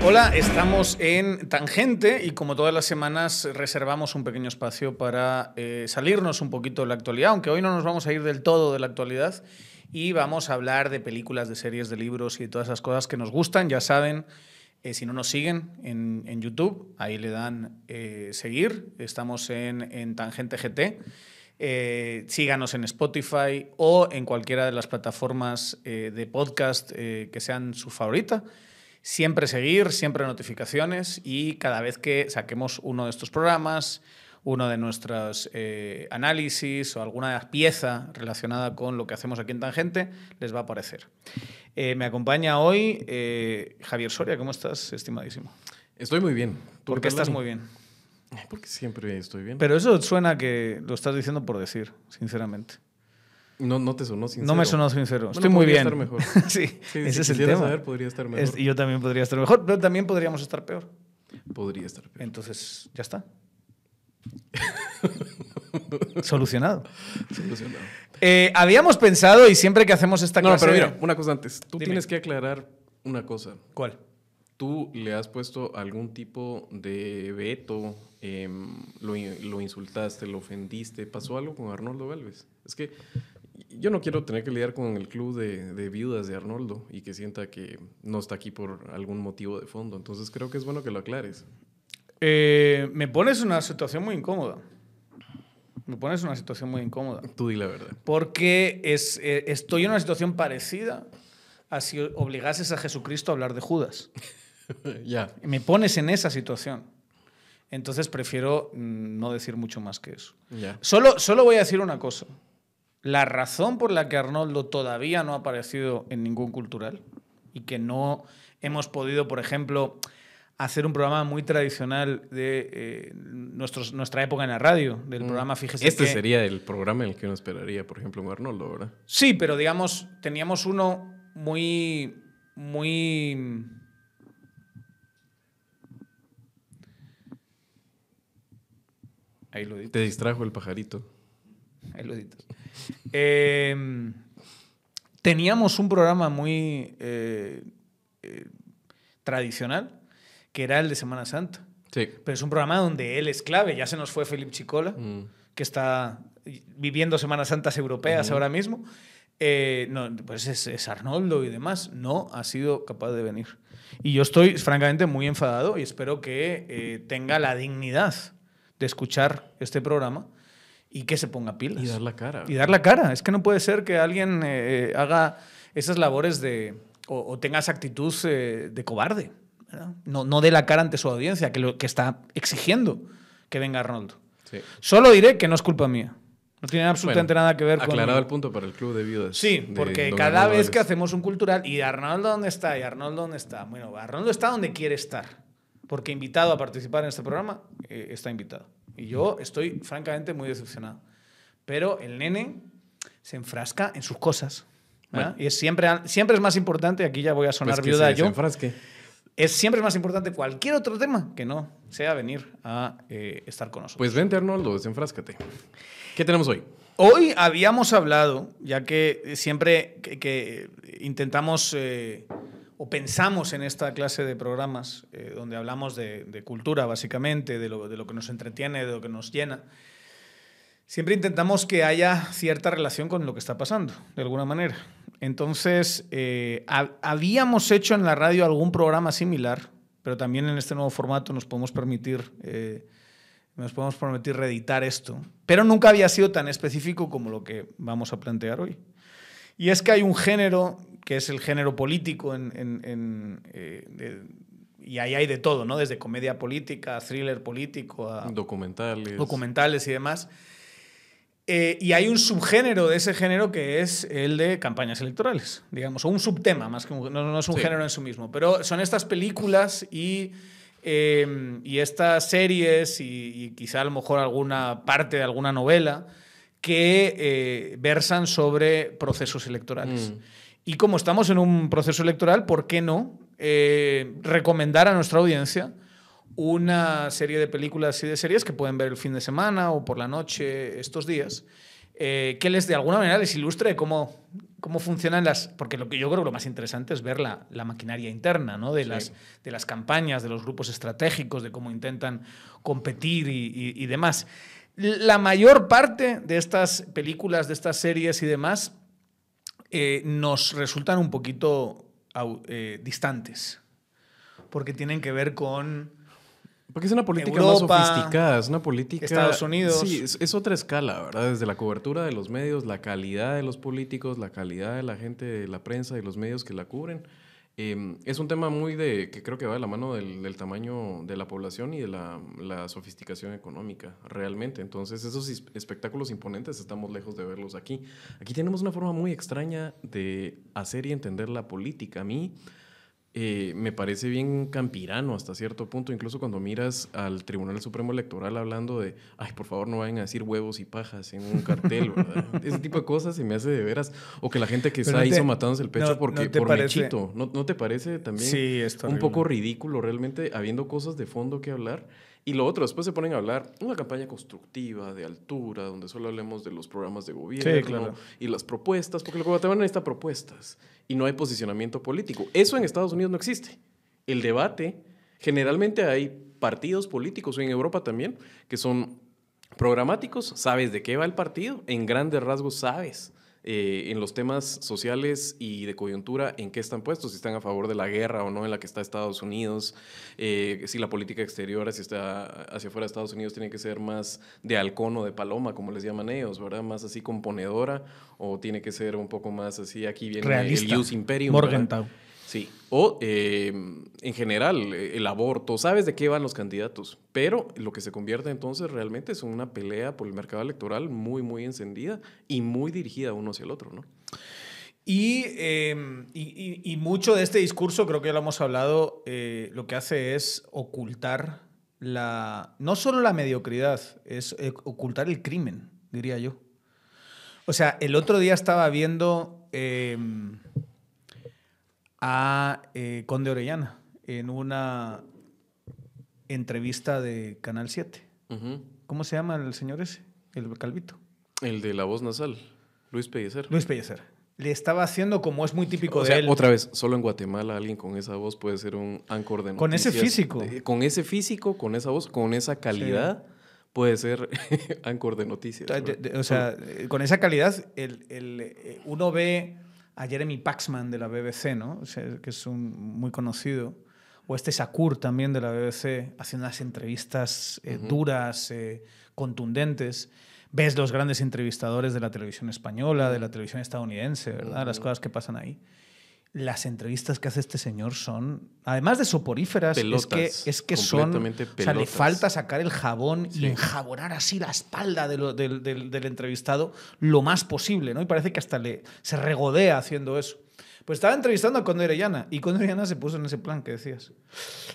Hola, estamos en Tangente y como todas las semanas reservamos un pequeño espacio para eh, salirnos un poquito de la actualidad, aunque hoy no nos vamos a ir del todo de la actualidad y vamos a hablar de películas, de series, de libros y de todas esas cosas que nos gustan. Ya saben, eh, si no nos siguen en, YouTube, ahí le dan eh, seguir. Estamos en, en Tangente GT. Eh, síganos en Spotify o en cualquiera de las plataformas eh, de podcast eh, que sean su favorita. Siempre seguir, siempre notificaciones y cada vez que saquemos uno de estos programas, uno de nuestros análisis o alguna pieza relacionada con lo que hacemos aquí en Tangente, les va a aparecer. Me acompaña hoy Javier Soria. ¿Cómo estás, estimadísimo? Estoy muy bien. ¿Por qué estás muy bien? Porque siempre estoy bien. Pero eso suena que lo estás diciendo por decir, sinceramente. no, no te sonó sincero. No me sonó sincero. Bueno, Estoy muy podría bien. estar mejor. sí, Sí, ese si es el tema. saber, podría estar mejor. Es- y yo también podría estar mejor, pero también podríamos estar peor. Podría estar peor. Entonces, ya está. Solucionado. Solucionado. Eh, habíamos pensado, y siempre que hacemos esta No, clase... pero mira, una cosa antes. Tú Dime. tienes que aclarar una cosa. ¿Cuál? ¿Tú le has puesto algún tipo de veto? Em, lo, in- lo insultaste, lo ofendiste? ¿Pasó algo con Arnoldo Galvez? Es que yo no quiero tener que lidiar con el club de, de viudas de Arnoldo y que sienta que no está aquí por algún motivo de fondo. Entonces creo que es bueno que lo aclares. Eh, me pones en una situación muy incómoda. Me pones en una situación muy incómoda. Tú di la verdad. Porque es, eh, estoy en una situación parecida a si obligases a Jesucristo a hablar de Judas. ya. Me pones en esa situación. Entonces prefiero mm, no decir mucho más que eso. Ya. Solo, solo voy a decir una cosa. La razón por la que Arnoldo todavía no ha aparecido en ningún cultural y que no hemos podido, por ejemplo, hacer un programa muy tradicional de eh, nuestros, nuestra época en la radio, del programa Fíjese Este que- sería el programa en el que uno esperaría, por ejemplo, un Arnoldo, ¿verdad? Sí, pero digamos, teníamos uno muy, muy... Ahí lo. Te distrajo el pajarito. Ahí lo. Eh, teníamos un programa muy eh, eh, tradicional, que era el de Semana Santa. Sí. Pero es un programa donde él es clave. Ya se nos fue Felipe Chicola, Mm. que está viviendo Semanas Santas europeas ahora mismo. Eh, no, pues es, es Arnoldo y demás. No ha sido capaz de venir. Y yo estoy, francamente, muy enfadado y espero que eh, tenga la dignidad de escuchar este programa y que se ponga pilas. Y dar la cara. Y dar la cara. Es que no puede ser que alguien eh, haga esas labores de. o, o tenga esa actitud eh, de cobarde. ¿verdad? No, no dé la cara ante su audiencia, que, lo, que está exigiendo que venga Arnoldo. Sí. Solo diré que no es culpa mía. No tiene absolutamente Bueno, nada que ver con. Aclarado el punto para el club de viudas. Sí, porque cada vez que hacemos un cultural, ¿y Arnoldo dónde está? ¿Y Arnoldo dónde está? Bueno, Arnoldo está donde quiere estar. Porque invitado a participar en este programa, eh, está invitado. Y yo estoy, francamente, muy decepcionado. Pero el nene se enfrasca en sus cosas. ¿verdad? Bueno. Y es siempre, siempre es más importante, aquí ya voy a sonar Pues que viuda se yo, desenfrasque. es siempre es más importante cualquier otro tema que no sea venir a eh, estar con nosotros. Pues vente, Arnoldo, desenfráscate. ¿Qué tenemos hoy? Hoy habíamos hablado, ya que siempre que, que intentamos eh, o pensamos en esta clase de programas, eh, donde hablamos de, cultura básicamente, de lo, que nos entretiene, de lo que nos llena, siempre intentamos que haya cierta relación con lo que está pasando, de alguna manera. Entonces, eh, ha- habíamos hecho en la radio algún programa similar, pero también en este nuevo formato nos podemos permitir... eh, nos podemos permitir reeditar esto, pero nunca había sido tan específico como lo que vamos a plantear hoy. Y es que hay un género, que es el género político, en, en- en, eh, de- y ahí hay de todo, ¿no? Desde comedia política, thriller político, a Documentales. documentales y demás. Eh, y hay un subgénero de ese género que es el de campañas electorales, digamos, o un subtema, más que un, no, no es un Sí. género en sí mismo, pero son estas películas y, eh, y estas series y, y quizá a lo mejor alguna parte de alguna novela que eh, versan sobre procesos electorales. Mm. Y como estamos en un proceso electoral, ¿por qué no eh, recomendar a nuestra audiencia una serie de películas y de series que pueden ver el fin de semana o por la noche estos días, eh, que les de alguna manera les ilustre cómo, cómo funcionan las... Porque lo que yo creo que lo más interesante es ver la, la maquinaria interna ¿no? de, las, de las campañas, de los grupos estratégicos, de cómo intentan competir y, y, y demás. La mayor parte de estas películas, de estas series y demás, eh, nos resultan un poquito eh, distantes, porque tienen que ver con... Porque es una política más sofisticada, es una política... Estados Unidos. Sí, es, es, otra escala, ¿verdad? Desde la cobertura de los medios, la calidad de los políticos, la calidad de la gente de la prensa y los medios que la cubren. Eh, es un tema muy de, que creo que va de la mano del, del tamaño de la población y de la, la, sofisticación económica, realmente. Entonces, esos espectáculos imponentes estamos lejos de verlos aquí. Aquí tenemos una forma muy extraña de hacer y entender la política. A mí eh, me parece bien campirano hasta cierto punto, incluso cuando miras al Tribunal Supremo Electoral hablando de, ay, por favor no vayan a decir huevos y pajas en un cartel, ¿verdad? Ese tipo de cosas se me hace de veras. O que la gente que está no hizo matándose el pecho no, porque no por parece, mechito. ¿No, ¿No te parece también sí, un poco ridículo realmente habiendo cosas de fondo que hablar? Y lo otro, después se ponen a hablar una campaña constructiva, de altura, donde solo hablemos de los programas de gobierno sí, claro. y las propuestas, porque el Guatemala necesita propuestas y no hay posicionamiento político. Eso en Estados Unidos no existe. El debate, generalmente hay partidos políticos, o en Europa también, que son programáticos, sabes de qué va el partido, en grandes rasgos sabes eh, en los temas sociales y de coyuntura en qué están puestos, si están a favor de la guerra o no en la que está Estados Unidos, eh, si la política exterior está hacia afuera de Estados Unidos tiene que ser más de halcón o de paloma, como les llaman ellos, ¿verdad? Más así componedora o tiene que ser un poco más así, aquí viene Realista. el Use Imperium. Morgenthau. Sí, o eh, en general el aborto, sabes de qué van los candidatos, pero lo que se convierte entonces realmente es una pelea por el mercado electoral muy, muy encendida y muy dirigida uno hacia el otro, ¿no? Y, y, y, mucho de este discurso, creo que ya lo hemos hablado, eh, lo que hace es ocultar la, no solo la mediocridad, es eh, ocultar el crimen, diría yo. O sea, el otro día estaba viendo em, a eh, Conde Orellana en una entrevista de Canal 7. Uh -huh. ¿Cómo se llama el señor ese? El calvito. El de la voz nasal, Luis Pellecer. Luis Pellecer. Le estaba haciendo como es muy típico o sea, de él. Otra vez, solo en Guatemala alguien con esa voz puede ser un anchor de noticias. Con ese físico. De, con ese físico, con esa voz, con esa calidad. Sí puede ser anchor de noticias. De, de, o sea, con esa calidad, el, el, uno ve a Jeremy Paxman de la BBC, ¿no? O sea, que es un muy conocido. O este Sakur también de la BBC, haciendo unas entrevistas eh, uh -huh. duras, eh, contundentes. Ves los grandes entrevistadores de la televisión española, de la televisión estadounidense, ¿verdad? Uh -huh. Las cosas que pasan ahí. Las entrevistas que hace este señor son, además de soporíferas, pelotas, es que, es que son. O sea, le falta sacar el jabón sí. y enjabonar así la espalda de lo, del, del, del, entrevistado lo más posible, ¿no? Y parece que hasta le, se regodea haciendo eso. Pues estaba entrevistando a Conde Orellana y Conde Orellana se puso en ese plan que decías.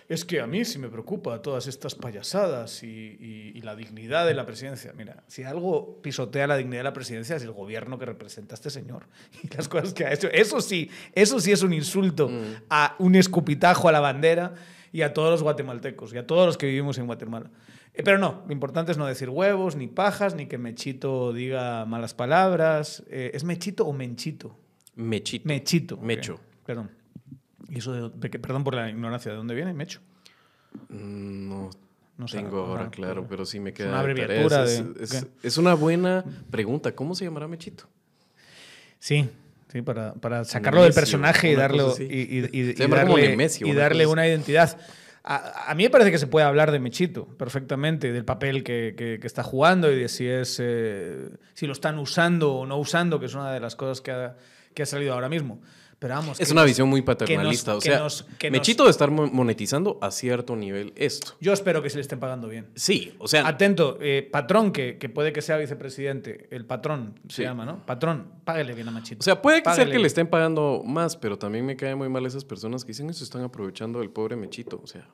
Es que a mí sí me preocupa todas estas payasadas y, y, y, la dignidad de la presidencia. Mira, si algo pisotea la dignidad de la presidencia es el gobierno que representa a este señor y las cosas que ha hecho. Eso sí, eso sí es un insulto mm. a un escupitajo a la bandera y a todos los guatemaltecos y a todos los que vivimos en Guatemala. Eh, pero no, lo importante es no decir huevos, ni pajas, ni que Mechito diga malas palabras. Eh, ¿Es Mechito o Menchito? Mechito. Mechito. Mecho. Okay. Perdón. ¿Y eso de, perdón por la ignorancia, ¿de dónde viene Mecho? No, no tengo sabe, ahora no, claro, pero, pero sí me queda. Es una abreviatura es, de, es, es, una buena pregunta. ¿Cómo se llamará Mechito? Sí, sí, para, para sacarlo del personaje y darle, y, y, y, y darle, Messi, y darle una identidad. A, a, mí me parece que se puede hablar de Mechito perfectamente, del papel que, que, que está jugando y de si es eh, si lo están usando o no usando, que es una de las cosas que ha, que ha salido ahora mismo. Pero vamos, es una nos, visión muy paternalista. Nos, o sea, nos, Mechito nos... de estar monetizando a cierto nivel esto. Yo espero que se le estén pagando bien. Sí, o sea. Atento, eh, patrón, que, que, puede que sea vicepresidente, el patrón sí. se llama, ¿no? Patrón, páguele bien a Mechito. O sea, puede que sea que le estén pagando más, pero también me caen muy mal esas personas que dicen que se están aprovechando del pobre Mechito. O sea.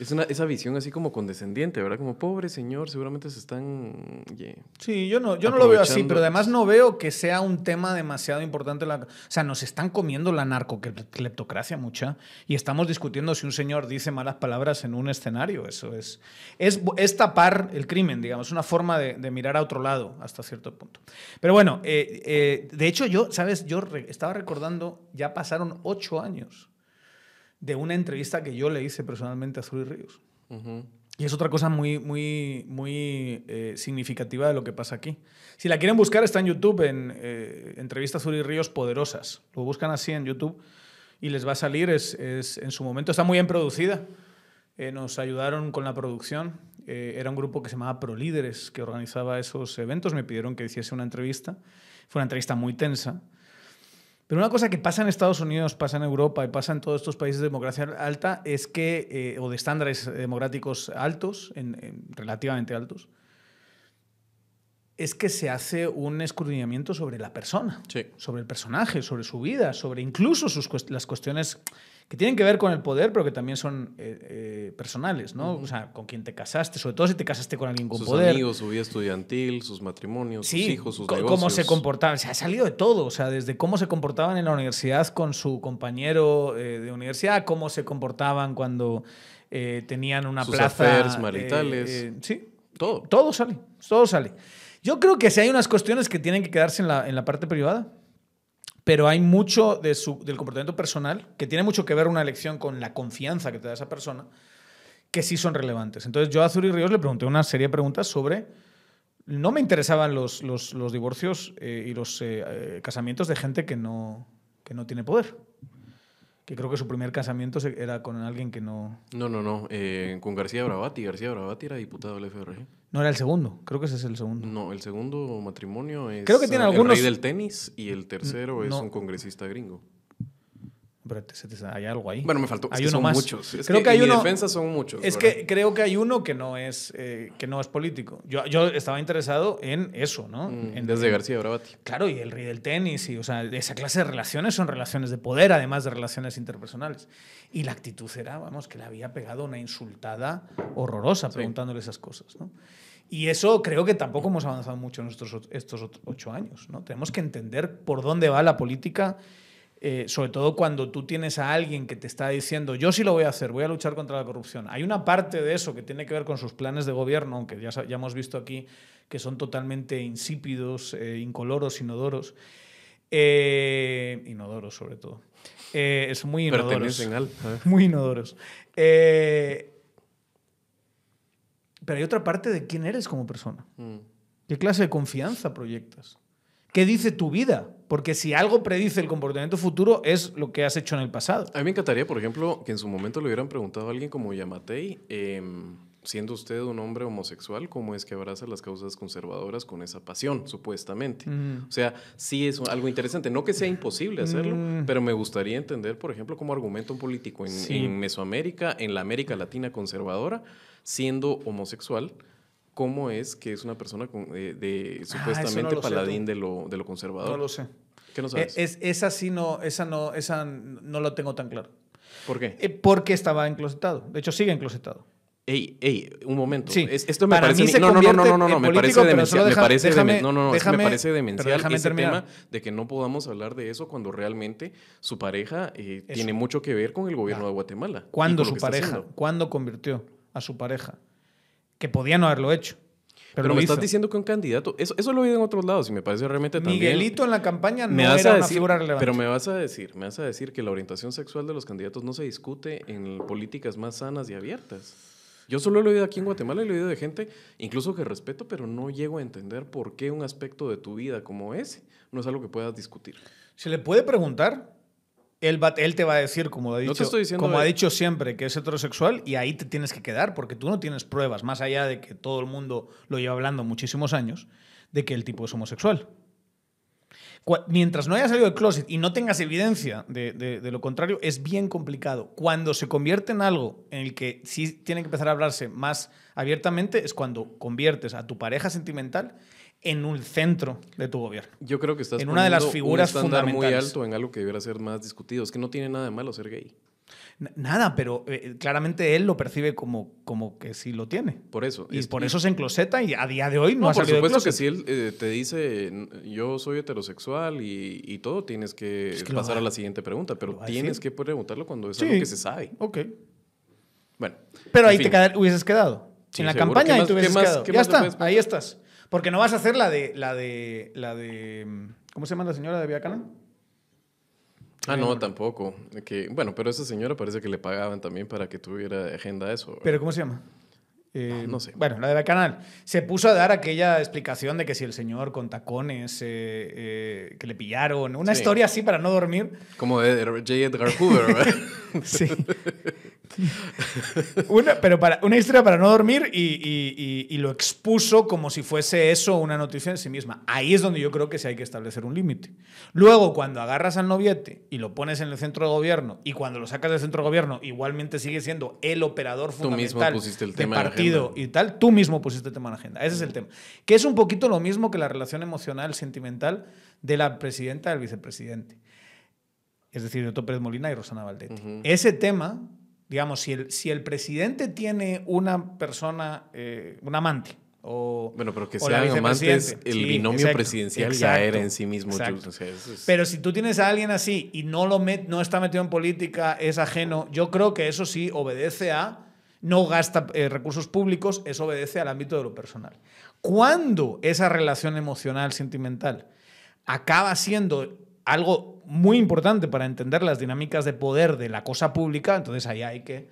Es una, esa visión así como condescendiente, ¿verdad? Como pobre señor, seguramente se están... Sí, yo no, yo no lo veo así, pero además no veo que sea un tema demasiado importante. La, o sea, nos están comiendo la narcocleptocracia mucha y estamos discutiendo si un señor dice malas palabras en un escenario. Eso es, es, es tapar el crimen, digamos, una forma de, mirar a otro lado hasta cierto punto. Pero bueno, eh, eh, de hecho yo, ¿sabes? Yo estaba recordando, ya pasaron ocho años de una entrevista que yo le hice personalmente a Zuri Ríos. Y es otra cosa muy, muy, muy eh, significativa de lo que pasa aquí. Si la quieren buscar, está en YouTube, en eh, entrevistas Zuri Ríos Poderosas. Lo buscan así en YouTube y les va a salir. Es, es en su momento está muy bien producida. Eh, nos ayudaron con la producción. era un grupo que se llamaba Pro Líderes, que organizaba esos eventos. Me pidieron que hiciese una entrevista. Fue una entrevista muy tensa. Pero una cosa que pasa en Estados Unidos, pasa en Europa y pasa en todos estos países de democracia alta es que, eh, o de estándares democráticos altos, relativamente altos, es que se hace un escudriñamiento sobre la persona, sobre el personaje, sobre su vida, sobre incluso sus, las cuestiones que tienen que ver con el poder, pero que también son eh, eh, personales, ¿no? O sea, con quién te casaste, sobre todo si te casaste con alguien con poder. Sus amigos, su vida estudiantil, sus matrimonios, sus hijos, sus negocios. cómo se comportaban. Se ha salido de todo, o sea, desde cómo se comportaban en la universidad con su compañero eh, de universidad, cómo se comportaban cuando tenían una sus plaza. maritales. sí. Todo. Todo sale, todo sale. Yo creo que si hay unas cuestiones que tienen que quedarse en la, en la parte privada pero hay mucho de su, del comportamiento personal que tiene mucho que ver una elección con la confianza que te da esa persona, que sí son relevantes. Entonces yo a Zuri Ríos le pregunté una serie de preguntas sobre... No me interesaban los, los, los divorcios eh, y los eh, eh, casamientos de gente que no, que no tiene poder que creo que su primer casamiento era con alguien que no... No, no, no, eh, con García Bravati. García Bravati era diputado del FRG. No era el segundo, creo que ese es el segundo. No, el segundo matrimonio es creo que tiene algunos... el rey del tenis y el tercero es un congresista gringo hay algo ahí. Bueno, me faltó. Hay uno más. muchos. creo que, hay uno. defensa son muchos. Es que creo que hay uno que no es, eh, que no es político. Yo, yo estaba interesado en eso, ¿no? Mm, desde García Bravati. Claro, y el rey del tenis. Y, o sea, esa clase de relaciones son relaciones de poder, además de relaciones interpersonales. Y la actitud era, vamos, que le había pegado una insultada horrorosa preguntándole esas cosas, ¿no? Y eso creo que tampoco hemos avanzado mucho en estos, estos ocho años, ¿no? Tenemos que entender por dónde va la política eh, sobre todo cuando tú tienes a alguien que te está diciendo, yo sí lo voy a hacer, voy a luchar contra la corrupción. Hay una parte de eso que tiene que ver con sus planes de gobierno, aunque ya, ya hemos visto aquí que son totalmente insípidos, eh, incoloros, inodoros. Eh, inodoros, sobre todo. es muy inodoros. Muy inodoros. pero hay otra parte de quién eres como persona. Mm. ¿Qué clase de confianza proyectas? ¿Qué dice tu vida? Porque si algo predice el comportamiento futuro es lo que has hecho en el pasado. A mí me encantaría, por ejemplo, que en su momento le hubieran preguntado a alguien como Yamatei, em, siendo usted un hombre homosexual, ¿cómo es que abraza las causas conservadoras con esa pasión, supuestamente? Mm. O sea, sí es algo interesante. No que sea imposible hacerlo, mm. pero me gustaría entender, por ejemplo, cómo argumenta un político en, en Mesoamérica, en la América Latina conservadora, siendo homosexual cómo es que es una persona de, ah, supuestamente paladín de lo, de lo conservador. No lo sé. ¿Qué no sabes? Es, esa sí no, esa no, esa no lo tengo tan claro. ¿Por qué? Eh, porque estaba enclosetado. De hecho, sigue enclosetado. Ey, ey, un momento. Sí. esto me parece. no, no, no, no, no, no, me parece demencial. me parece no, no, no, me parece demencial ese tema de que no podamos hablar de eso cuando realmente su pareja eh, tiene mucho que ver con el gobierno de Guatemala. ¿Cuándo su pareja? ¿Cuándo convirtió a su pareja? Que podía no haberlo hecho. Pero, me estás diciendo que un candidato, eso, eso lo he oído en otros lados y me parece realmente también... Miguelito en la campaña no era una figura relevante. Pero me vas a decir, me vas a decir que la orientación sexual de los candidatos no se discute en políticas más sanas y abiertas. Yo solo lo he oído aquí en Guatemala y lo he oído de gente, incluso que respeto, pero no llego a entender por qué un aspecto de tu vida como ese no es algo que puedas discutir. Se le puede preguntar, él, él, te va a decir, como, ha dicho, como ha dicho siempre, que es heterosexual y ahí te tienes que quedar porque tú no tienes pruebas, más allá de que todo el mundo lo lleva hablando muchísimos años, de que el tipo es homosexual. Mientras no haya salido del closet y no tengas evidencia de, de, lo contrario, es bien complicado. Cuando se convierte en algo en el que sí tiene que empezar a hablarse más abiertamente, es cuando conviertes a tu pareja sentimental en un centro de tu gobierno. Yo creo que estás en una de las figuras un muy alto en algo que debería ser más discutido. Es que no tiene nada de malo ser gay. N- Nada, pero eh, claramente él lo percibe como, como que sí lo tiene. Por eso. Y es- por eso se encloseta y a día de hoy no, No, ha por salido supuesto que si él eh, te dice "N- yo soy heterosexual y, y todo, tienes que, Es que pasar a la siguiente pregunta, pero tienes que preguntarlo cuando es Sí. algo que se sabe. Ok. Bueno. Pero ahí fin. te queda- hubieses quedado. Sí, en la seguro. campaña ¿Qué ahí te hubieses más- quedado. Ya está, ahí estás. Porque no vas a hacer la de. la de. la de. ¿Cómo se llama la señora de Viacana? Ah, no, tampoco. Que, bueno, pero esa señora parece que le pagaban también para que tuviera agenda eso. ¿Pero cómo se llama? Eh, Ah, no sé. Bueno, la de Bacanal. Se puso a dar aquella explicación de que si el señor con tacones, eh, eh, que le pillaron, una Sí. historia así para no dormir. Como de J. Edgar Hoover, ¿verdad? Sí. una, pero para, una historia para no dormir y, y- y- y lo expuso como si fuese eso una noticia en sí misma. Ahí es donde yo creo que sí hay que establecer un límite. Luego, cuando agarras al noviete y lo pones en el centro de gobierno y cuando lo sacas del centro de gobierno, igualmente sigue siendo el operador fundamental el de tema la partido y tal, tú mismo pusiste el tema en la agenda. Ese es el tema. Que es un poquito lo mismo que la relación emocional, sentimental de la presidenta y el vicepresidente. Es decir, Otto Pérez Molina y Rosana Valdetti. Ujú. Ese tema, digamos, si el, si el presidente tiene una persona, eh, un amante, o, Bueno, pero que la sean amantes, el Sí, binomio exacto, presidencial ya exacto, era en sí mismo. o sea, es- Pero si tú tienes a alguien así y no, lo met- no está metido en política, es ajeno, yo creo que eso sí obedece a, no gasta eh, recursos públicos, eso obedece al ámbito de lo personal. Cuando esa relación emocional, sentimental, acaba siendo algo muy importante para entender las dinámicas de poder de la cosa pública, entonces ahí hay que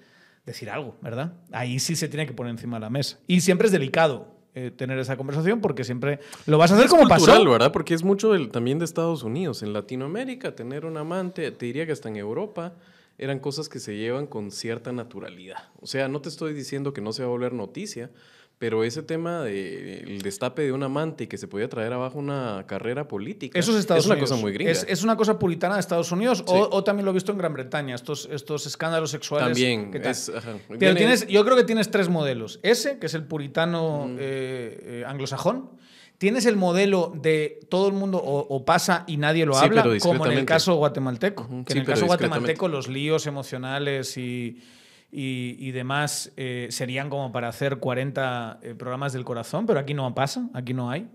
decir algo, ¿verdad? Ahí sí se tiene que poner encima de la mesa. Y siempre es delicado eh, tener esa conversación porque siempre lo vas a hacer es como cultural, pasó. ¿verdad? Porque es mucho del- también de Estados Unidos. En Latinoamérica, tener un amante, te diría que hasta en Europa, eran cosas que se llevan con cierta naturalidad. O sea, no te estoy diciendo que no se va a volver noticia, pero ese tema del destape de un amante y que se podía traer abajo una carrera política Eso es Estados una Unidos. cosa muy gringa. Es, es una cosa puritana de Estados Unidos o, o también lo he visto en Gran Bretaña, estos, estos escándalos sexuales. También es... ajá. Pero Viene- tienes, yo creo que tienes tres modelos. Ese, que es el puritano eh, eh, anglosajón. Tienes el modelo de todo el mundo o, o pasa y nadie lo Sí, habla, como en el caso guatemalteco. Ujú, Que sí, en el caso guatemalteco los líos emocionales y, y, y demás eh, serían como para hacer 40 eh, programas del corazón, pero aquí no pasa, aquí no hay.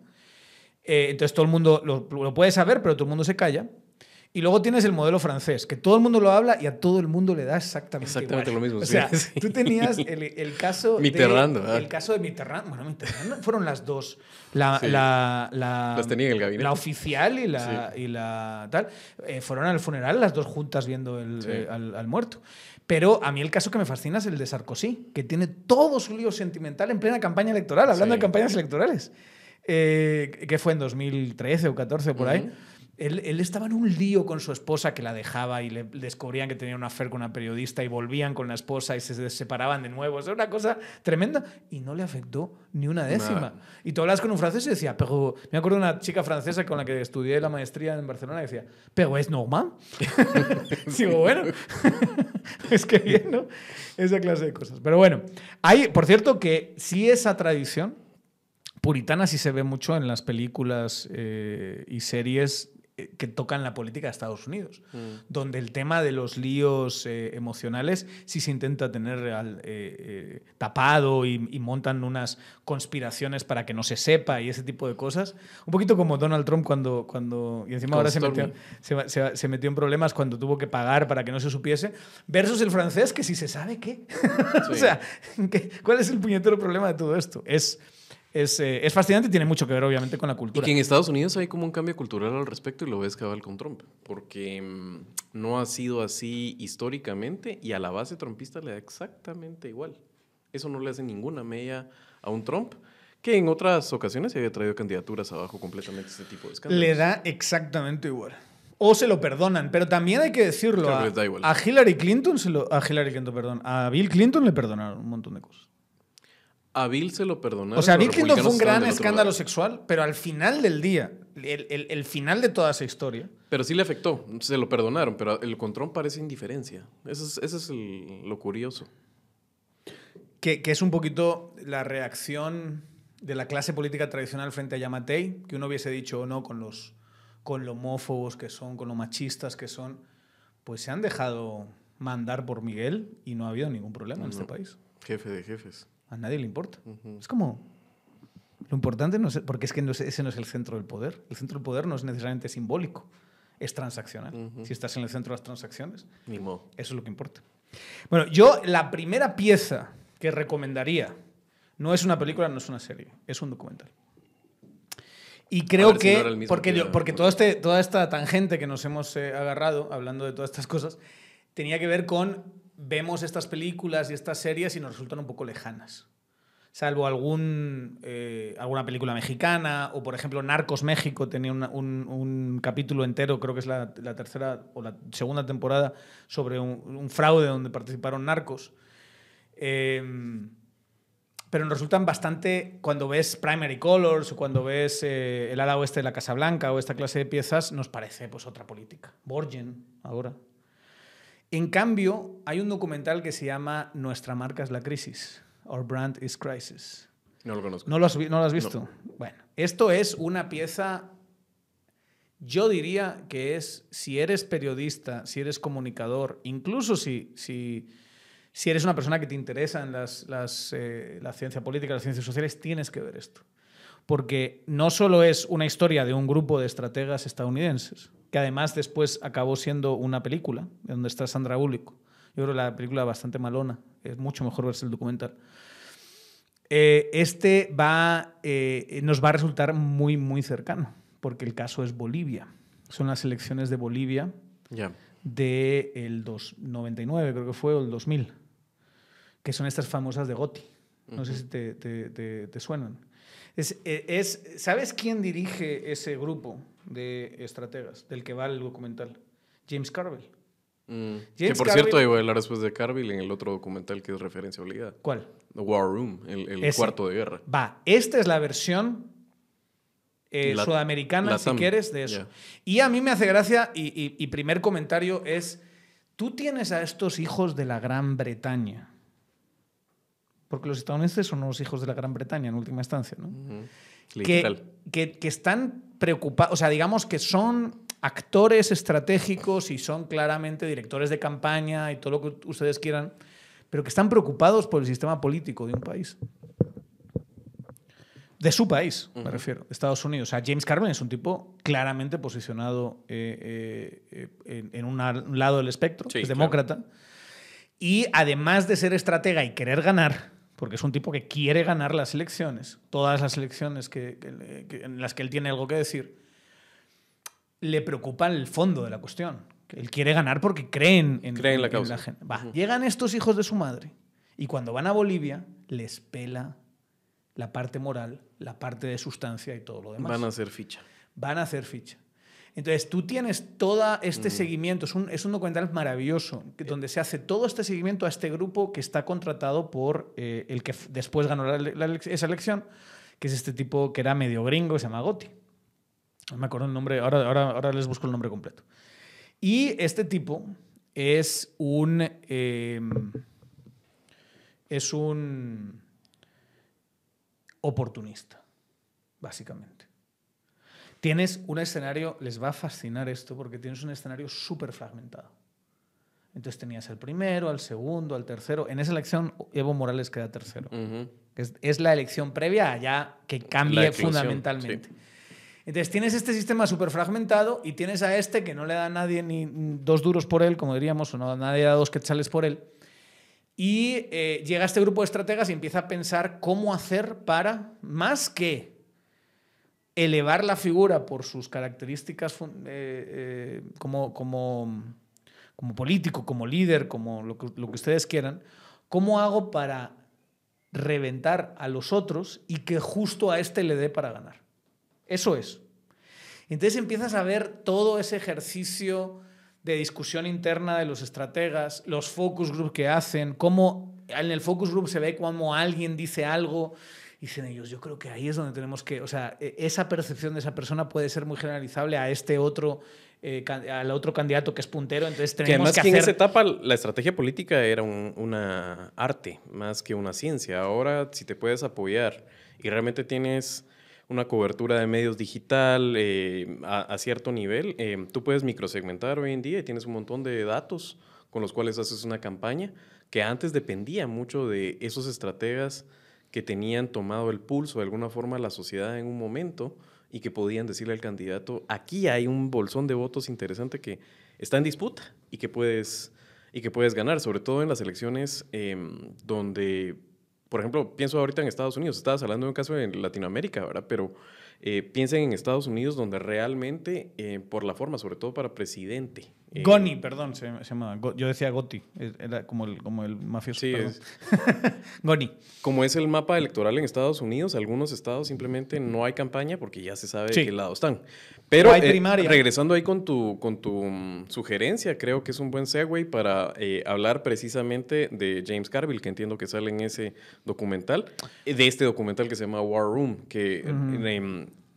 Eh, entonces todo el mundo lo, lo puede saber, pero todo el mundo se calla. Y luego tienes el modelo francés, que todo el mundo lo habla y a todo el mundo le da exactamente, Exactamente igual. lo mismo, O sí, sea, sí. tú tenías el, el caso Mitterrand, de, ¿verdad? el caso de Mitterrand. Bueno, Mitterrand fueron las dos. La, Sí. la, la- Las tenía en el gabinete. La oficial y la, y la tal. eh, fueron al funeral las dos juntas viendo el, eh, al, al muerto. Pero a mí el caso que me fascina es el de Sarkozy, que tiene todo su lío sentimental en plena campaña electoral, hablando Sí. de campañas electorales. Eh, que fue en 2013 o 14 por ahí. Él, él estaba en un lío con su esposa que la dejaba y le descubrían que tenía una affair con una periodista y volvían con la esposa y se separaban de nuevo. Es una cosa tremenda y no le afectó ni una décima. Nada. Y tú hablas con un francés y decía, pero me acuerdo de una chica francesa con la que estudié la maestría en Barcelona y decía, pero es normal. Digo, bueno, es que bien, ¿no? Esa clase de cosas. Pero bueno, hay, por cierto, que sí esa tradición puritana sí se ve mucho en las películas eh, y series que tocan la política de Estados Unidos, Mm. donde el tema de los líos eh, emocionales sí se intenta tener al- eh, eh, tapado y, y montan unas conspiraciones para que no se sepa y ese tipo de cosas. Un poquito como Donald Trump cuando, cuando y encima Con ahora se metió, se, se se metió en problemas cuando tuvo que pagar para que no se supiese, versus el francés que si se sabe qué. o Sí. sea, ¿qué- ¿cuál es el puñetero problema de todo esto? Es, es, eh, es fascinante y tiene mucho que ver, obviamente, con la Y cultura. que en Estados Unidos hay como un cambio cultural al respecto y lo ves cabal con Trump, porque mm, no ha sido así históricamente y a la base trumpista le da exactamente igual. Eso no le hace ninguna media a un Trump que en otras ocasiones se había traído candidaturas abajo completamente este tipo de escándalos. Le da exactamente igual. O se lo perdonan, pero también hay que decirlo. Claro, a, les da igual. a Hillary Clinton, se lo, a Hillary Clinton, perdón, a Bill Clinton le perdonaron un montón de cosas. A Bill se lo perdonaron. O sea, Bill Clinton fue un gran escándalo sexual, pero al final del día, el, el- el final de toda esa historia, Pero sí le afectó, se lo perdonaron, pero el con Trump parece indiferencia. Eso es, eso es el- lo curioso. que, que es un poquito la reacción de la clase política tradicional frente a Yamatei, que uno hubiese dicho o no con los con lo homófobos que son, con lo machistas que son, pues se han dejado mandar por Miguel y no ha habido ningún problema en este país. Jefe de jefes. A nadie le importa. Es como... Lo importante no es... Porque es que no es- ese no es el centro del poder. El centro del poder no es necesariamente simbólico. Es transaccional. Si estás en el centro de las transacciones, Ni modo. eso es lo que importa. Bueno, yo la primera pieza que recomendaría no es una película, no es una serie, es un documental. Y creo si que, no porque, que- yo- porque todo este, toda esta tangente que nos hemos eh, agarrado hablando de todas estas cosas, tenía que ver con, vemos estas películas y estas series y nos resultan un poco lejanas. Salvo algún, eh, alguna película mexicana, o por ejemplo Narcos México tenía un, capítulo entero, creo que es la, tercera o la segunda temporada, sobre un, un fraude donde participaron narcos. Eh, pero nos resultan bastante, cuando ves Primary Colors o cuando ves eh, el ala oeste de la Casa Blanca o esta clase de piezas, nos parece pues otra política. Borgen, ahora. En cambio, hay un documental que se llama Nuestra marca es la crisis. Our brand is crisis. No lo conozco. ¿No lo has, vi- no lo has visto? Bueno, esto es una pieza, yo diría que es, si eres periodista, si eres comunicador, incluso si, si, si eres una persona que te interesa en las, las, eh, la ciencia política, las ciencias sociales, tienes que ver esto. Porque no solo es una historia de un grupo de estrategas estadounidenses, que además después acabó siendo una película, donde está Sandra Bullock. Yo creo que la película bastante malona, es mucho mejor verse el documental. Eh, este va, eh, nos va a resultar muy, muy cercano, porque el caso es Bolivia. Son las elecciones de Bolivia Ya. del 99, creo que fue, o el 2000, que son estas famosas de Gotti. No sé si te, te- te- te suenan. Es, eh, es- ¿Sabes quién dirige ese grupo de estrategas del que va el documental? James Carville. Mm. que por Carville- cierto, iba a hablar después de Carville en el otro documental que es referencia obligada. ¿Cuál? The War Room, el, el Ese. cuarto de guerra. Va, esta es la versión eh, La- sudamericana, si quieres, de eso. Y a mí me hace gracia, y, y- y primer comentario es, tú tienes a estos hijos de la Gran Bretaña, porque los estadounidenses son los hijos de la Gran Bretaña en última instancia, ¿no? Ujú. que, que- que están preocupados, o sea, digamos que son actores estratégicos y son claramente directores de campaña y todo lo que ustedes quieran, pero que están preocupados por el sistema político de un país. De su país, me refiero, Estados Unidos. O sea, James Carville es un tipo claramente posicionado eh, eh, eh, en, en un lado del espectro, Sí, es claro. demócrata. Y además de ser estratega y querer ganar, porque es un tipo que quiere ganar las elecciones, todas las elecciones que, que le- que- en las que él tiene algo que decir, le preocupa el fondo de la cuestión. Él quiere ganar porque creen en, Cree en la causa. gente. Va, Llegan estos hijos de su madre y cuando van a Bolivia les pela la parte moral, la parte de sustancia y todo lo demás Van a hacer ficha. van a hacer ficha. Entonces, tú tienes todo este seguimiento, es un, es un documental maravilloso, que- donde se hace todo este seguimiento a este grupo que está contratado por eh, el que después ganó la la esa elección, que es este tipo que era medio gringo, se llama Gotti. No me acuerdo el nombre, ahora, ahora, ahora les busco el nombre completo. Y este tipo es un... eh, es un oportunista, básicamente. Tienes un escenario, les va a fascinar esto, porque tienes un escenario súper fragmentado. Entonces tenías al primero, al segundo, al tercero. En esa elección, Evo Morales queda tercero. Es, es la elección previa a ya que cambie fundamentalmente. Entonces tienes este sistema súper fragmentado y tienes a este que no le da a nadie ni dos duros por él, como diríamos, o no nadie da dos quetzales por él. Y eh, llega este grupo de estrategas y empieza a pensar cómo hacer para, más que elevar la figura por sus características eh, eh, como, como, como político, como líder, como lo que, ustedes quieran, ¿cómo hago para reventar a los otros y que justo a este le dé para ganar? Eso es. Entonces empiezas a ver todo ese ejercicio de discusión interna de los estrategas, los focus group que hacen, cómo en el focus group se ve cómo alguien dice algo dicen ellos, yo creo que ahí es donde tenemos que, o sea, e- esa percepción de esa persona puede ser muy generalizable a este otro, eh, al otro candidato que es puntero, entonces Que tenemos además que, que en esa hacer... etapa la estrategia política era un- una arte más que una ciencia. Ahora, si te puedes apoyar y realmente tienes una cobertura de medios digital eh, a, a cierto nivel, eh, tú puedes microsegmentar hoy en día y tienes un montón de datos con los cuales haces una campaña, que antes dependía mucho de esos estrategas que tenían tomado el pulso de alguna forma a la sociedad en un momento y que podían decirle al candidato, aquí hay un bolsón de votos interesante que está en disputa y que puedes, y que puedes ganar, sobre todo en las elecciones em, donde, por ejemplo, pienso ahorita en Estados Unidos, estabas hablando de un caso en Latinoamérica, ¿verdad? Pero eh, piensen en Estados Unidos donde realmente, eh, por la forma, sobre todo para presidente, eh, Goni, perdón, se, llama. Yo decía Gotti, era como el, como el mafioso. Sí, es. Goni. Como es el mapa electoral en Estados Unidos, algunos estados simplemente no hay campaña porque ya se sabe de qué lado están. Pero hay eh, regresando ahí con tu, con tu mm, sugerencia, creo que es un buen segue para eh, hablar precisamente de James Carville, que entiendo que sale en ese documental, de este documental que se llama War Room, que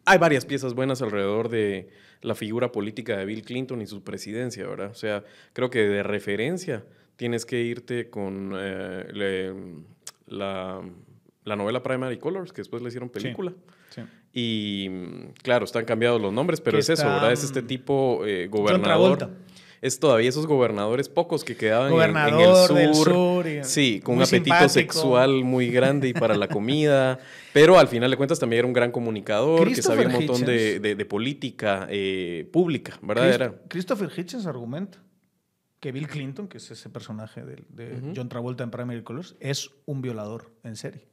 hay varias piezas buenas alrededor de la figura política de Bill Clinton y su presidencia, ¿verdad? O sea, creo que de referencia tienes que irte con eh, la, novela Primary Colors, que después le hicieron película. Sí, Y claro, están cambiados los nombres, pero es eso, ¿verdad? Es este tipo eh, gobernador es todavía esos gobernadores pocos que quedaban en, el sur. sí, con un apetito sexual muy grande y para la comida. pero al final de cuentas también era un gran comunicador que sabía un montón de, política eh, pública, ¿verdad? era. Christopher Hitchens argumenta que Bill Clinton, que es ese personaje de, John Travolta en Primary Colors, es un violador en serie.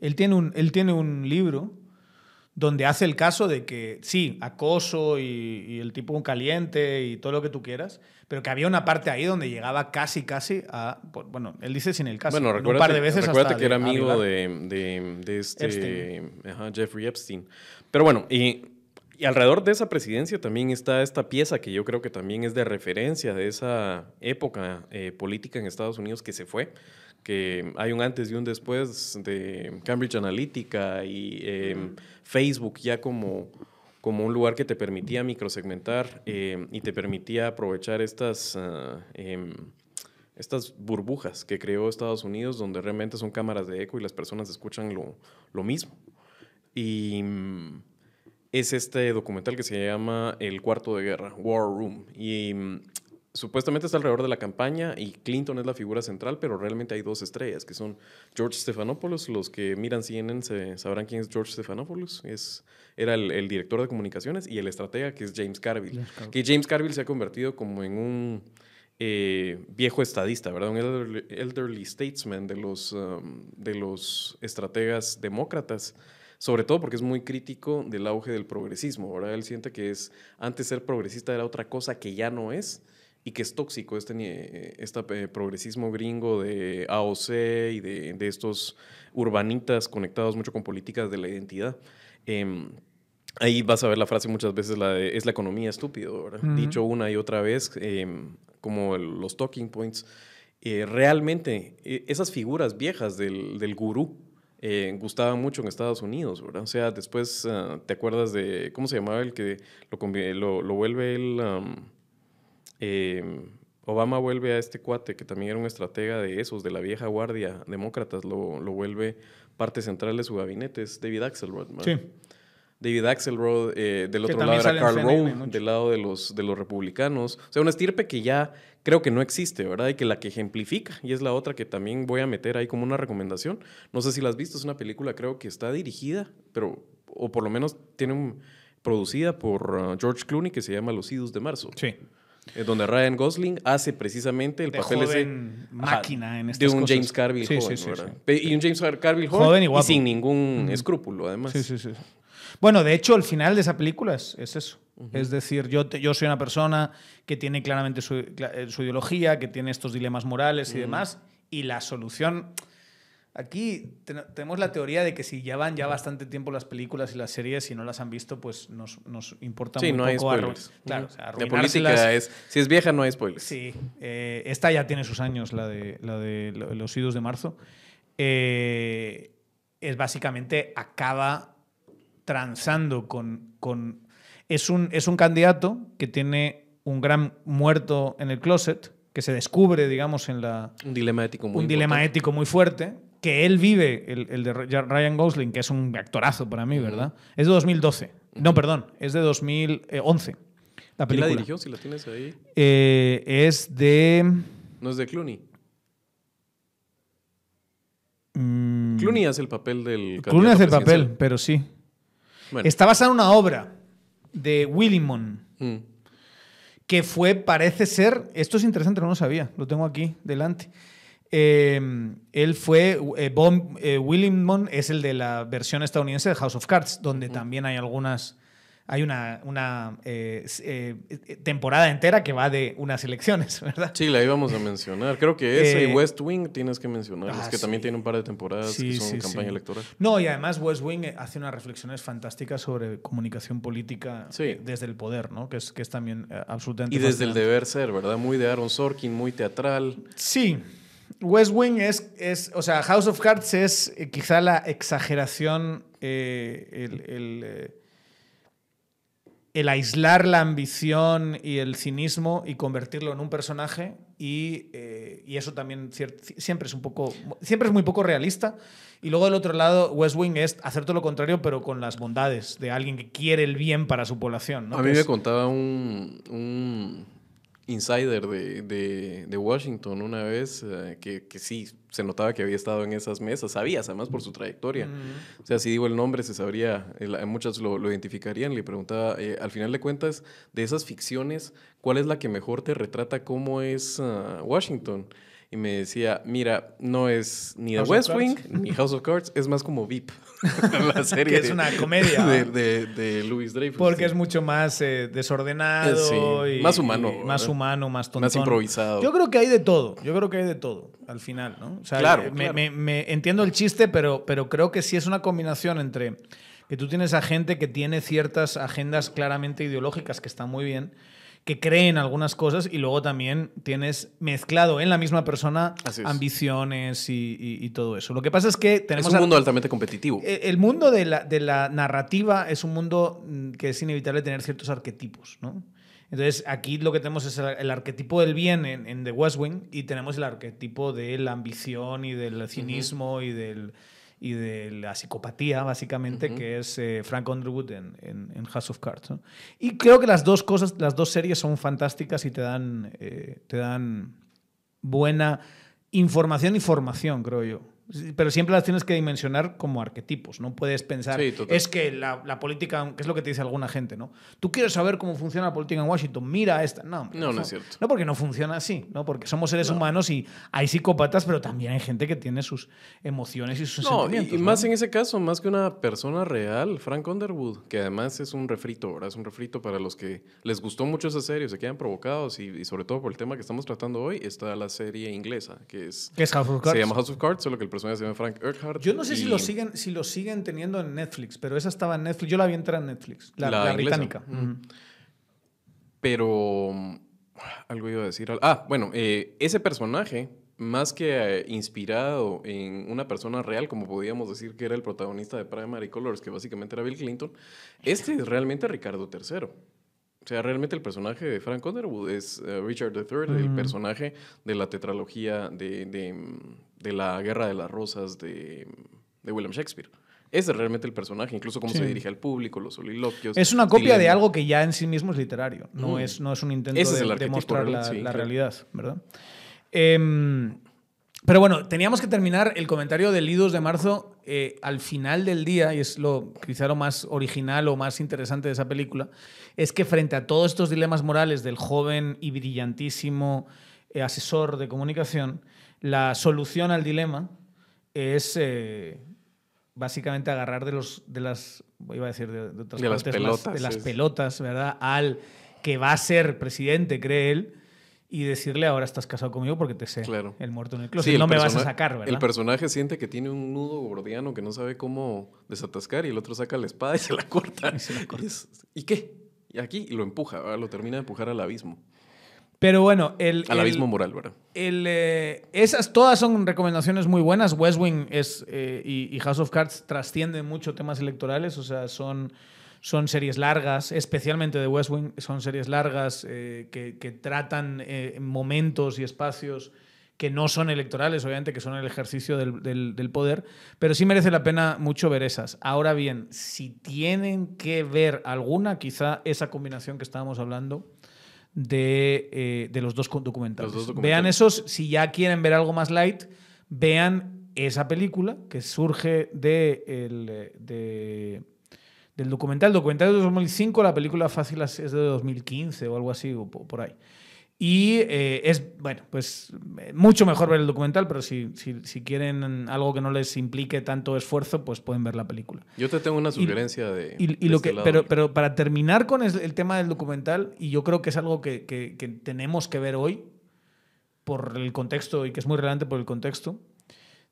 Él, tiene un, él tiene un libro donde hace el caso de que sí, acoso y, el tipo un caliente y todo lo que tú quieras, pero que había una parte ahí donde llegaba casi, casi a. Bueno, él dice sin el caso. Bueno, un par de veces recuérdate que era amigo de, este Jeffrey Epstein. Pero bueno, y, alrededor de esa presidencia también está esta pieza que yo creo que también es de referencia de esa época eh, política en Estados Unidos que se fue que hay un antes y un después de Cambridge Analytica y em, Facebook ya como, como un lugar que te permitía microsegmentar eh, y te permitía aprovechar estas, em, estas burbujas que creó Estados Unidos, donde realmente son cámaras de eco y las personas escuchan lo, lo mismo. Y mm, es este documental que se llama El cuarto de guerra, War Room. Y mm, supuestamente está alrededor de la campaña y Clinton es la figura central, pero realmente hay dos estrellas, que son George Stephanopoulos. Los que miran CNN se sabrán quién es George Stephanopoulos. Es, era el, director de comunicaciones y el estratega, que es James Carville. Que James Carville se ha convertido como en un eh, viejo estadista, ¿verdad? Un elderly, statesman de los, um, de los estrategas demócratas sobre todo porque es muy crítico del auge del progresismo, ¿verdad? Él siente que es, antes ser progresista era otra cosa que ya no es, y que es tóxico este, este progresismo gringo de AOC y de, de, estos urbanitas conectados mucho con políticas de la identidad. Em, ahí vas a ver la frase muchas veces, la de, es la economía estúpido, dicho una y otra vez, em, como los talking points. Eh, realmente, e, esas figuras viejas del, del gurú, eh, gustaban mucho en Estados Unidos, ¿verdad? O sea, después ah, te acuerdas de, ¿cómo se llamaba el que lo, lo, lo vuelve el... Em, Obama vuelve a este cuate, que también era un estratega de esos, de la vieja guardia demócratas, lo, lo vuelve parte central de su gabinete, es David Axelrod. Sí. David Axelrod, eh, del otro lado era Carl Rove, del lado de los, de los republicanos. O sea, una estirpe que ya creo que no existe, ¿verdad? Y que la que ejemplifica, y es la otra que también voy a meter ahí como una recomendación. No sé si la has visto, es una película creo que está dirigida, pero, o por lo menos tiene un, producida por uh, George Clooney que se llama Los Idos de Marzo. Sí. Eh, donde Ryan Gosling hace precisamente el papel ese, máquina en de un James Carville joven, y un James Carville joven, y, sin ningún escrúpulo, además. Sí, sí, sí. Bueno, de hecho, el final de esa película es, eso. Es decir, yo, yo soy una persona que tiene claramente su, eh, su ideología, que tiene estos dilemas morales y demás, y la solución Aquí tenemos la teoría de que si ya van ya bastante tiempo las películas y las series y no las han visto, pues nos, nos importa sí, muy no poco. Hay spoilers. Claro, la política es, si es vieja no hay spoilers. Sí, eh, esta ya tiene sus años, la de, la de los idos de marzo. Eh, es básicamente acaba transando con, con es, un, es un candidato que tiene un gran muerto en el closet, que se descubre, digamos, en la... Un dilema ético muy Un dilema ético muy fuerte, que él vive, el, de Ryan Gosling, que es un actorazo para mí, ¿verdad? Es de 2012. No, perdón, es de 2011. La ¿Quién la película. dirigió? Si la tienes ahí. Eh, es de. No es de Clooney. mm, Clooney hace el papel del. Clooney hace el papel, pero sí. Bueno. Está basada en una obra de Willimon, Mm. que fue, parece ser. Esto es interesante, no lo sabía, lo tengo aquí delante. Eh, él fue. eh, Bob eh, Willimon es el de la versión estadounidense de House of Cards, donde también hay algunas. Hay una, una eh, eh, temporada entera que va de unas elecciones, ¿verdad? Sí, la íbamos a mencionar. Creo que ese Eh, y West Wing tienes que mencionar. ah, es que también tiene un par de temporadas Sí, que son sí, campaña electoral. No, y además West Wing hace unas reflexiones fantásticas sobre comunicación política desde el poder, ¿no? Que es, que es también absolutamente Y desde el deber ser, ¿verdad? Muy de Aaron Sorkin, muy teatral. Sí. West Wing es, es, o sea, House of Cards es eh, quizá la exageración, eh, el, el, eh, el aislar la ambición y el cinismo y convertirlo en un personaje y, y eso también siempre es un poco, siempre es muy poco realista. Y luego del otro lado, West Wing es hacer todo lo contrario, pero con las bondades de alguien que quiere el bien para su población. ¿no? A mí me es- contaba un, un insider de, de- de Washington una vez eh, que, que sí se notaba que había estado en esas mesas. Sabías, además, por su trayectoria. O sea, si digo el nombre, se sabría, el- muchos lo, lo identificarían. Le preguntaba, eh, al final de cuentas, de esas ficciones, ¿cuál es la que mejor te retrata cómo es ah, Washington? Y me decía, mira, no es ni The House West. Wing ni House of Cards, es más como VIP. la serie Que es una comedia, de, de, de Louis Dreyfus. Porque sí. es mucho más eh, desordenado Eh, sí. y Más humano, y más humano, más tontón. Más improvisado. Yo creo que hay de todo. Yo creo que hay de todo al final, ¿no? O sea, Claro, eh, me, claro. me- me- entiendo el chiste, pero, pero creo que sí es una combinación entre que tú tienes a gente que tiene ciertas agendas claramente ideológicas que están muy bien, que creen algunas cosas y luego también tienes mezclado en la misma persona es. ambiciones y, y- y todo eso. Lo que pasa es que Es tenemos un a- mundo altamente competitivo. eh, El mundo de la, de la narrativa es un mundo mm, que es inevitable tener ciertos arquetipos, ¿no? Entonces, aquí lo que tenemos es el, el arquetipo del bien en, en The West Wing y tenemos el arquetipo de la ambición y del cinismo y, del, y de la psicopatía, básicamente, que es eh, Frank Underwood en, en- en House of Cards. ¿no? Y creo que las dos cosas, las dos series son fantásticas y te dan, eh, te dan buena información y formación, creo yo. Pero siempre las tienes que dimensionar como arquetipos. No puedes pensar, Sí, es que la, la política, que es lo que te dice alguna gente, ¿no? Tú quieres saber cómo funciona la política en Washington, mira esta. No, hombre, No, no es cierto. No porque no funciona así, ¿no? Porque somos seres humanos y hay psicópatas, pero también hay gente que tiene sus emociones y sus No, y, sentimientos. y ¿no? más en ese caso, más que una persona real, Frank Underwood, que además es un refrito, ¿verdad? Es un refrito para los que les gustó mucho esa serie, se quedan provocados y, y sobre todo por el tema que estamos tratando hoy, está la serie inglesa, que es... ¿Qué es House of Cards? Se llama House of Cards, solo que el personaje se llama Frank Urquhart. Yo no sé si lo siguen, si lo siguen teniendo en Netflix, pero esa estaba en Netflix. Yo la vi entrar en Netflix, la, La la inglesa. británica. Mm. Pero mm, algo iba a decir. Ah, bueno, eh, ese personaje, más que eh, inspirado en una persona real, como podíamos decir que era el protagonista de Primary Colors, que básicamente era Bill Clinton, este es realmente Ricardo III. O sea, realmente el personaje de Frank Underwood es eh, Richard III, el personaje de la tetralogía de, de, mm, de la Guerra de las Rosas de, de William Shakespeare. Ese es realmente el personaje, incluso cómo Sí. se dirige al público, los soliloquios. Es una copia de dilema. algo que ya en sí mismo es literario. No, Mm. es, no es un intento Ese es de, de mostrar la. Sí, la claro. realidad, ¿verdad? Em, pero bueno, teníamos que terminar el comentario del Lidos de marzo eh, al final del día, y es lo quizá lo más original o más interesante de esa película, es que frente a todos estos dilemas morales del joven y brillantísimo eh, asesor de comunicación, la solución al dilema es eh, básicamente agarrar de los de las iba a decir de, de otras De las partes pelotas, de las pelotas, ¿verdad? Al que va a ser presidente, cree él, y decirle ahora estás casado conmigo porque te sé Claro. el muerto en el closet. Sí, el no me vas a sacar, ¿verdad? El personaje siente que tiene un nudo gordiano que no sabe cómo desatascar y el otro saca la espada y se la corta. Y se la corta. Y, es- ¿y qué? Y aquí y lo empuja, ¿verdad? lo termina de empujar al abismo. Pero bueno, el, Al el- abismo moral, ¿verdad? el, eh, esas todas son recomendaciones muy buenas. West Wing es, eh, y, y House of Cards trascienden mucho temas electorales, o sea, son, son series largas, especialmente de West Wing, son series largas eh, que, que tratan eh, momentos y espacios que no son electorales, obviamente, que son el ejercicio del, poder, pero sí merece la pena mucho ver esas. Ahora bien, si tienen que ver alguna, quizá esa combinación que estábamos hablando de, eh, los, dos documentales. Vean esos, si ya quieren ver algo más light, vean esa película que surge de, de del documental. El documental de 2005, la película fácil es de 2015 o algo así, o por ahí. Y eh, es, bueno, pues mucho mejor ver el documental, pero si, si, quieren algo que no les implique tanto esfuerzo, pues pueden ver la película. Yo te tengo una sugerencia de... Y, lo este que, pero, pero para terminar con el, tema del documental, y yo creo que es algo que, que, tenemos que ver hoy, por el contexto, y que es muy relevante por el contexto,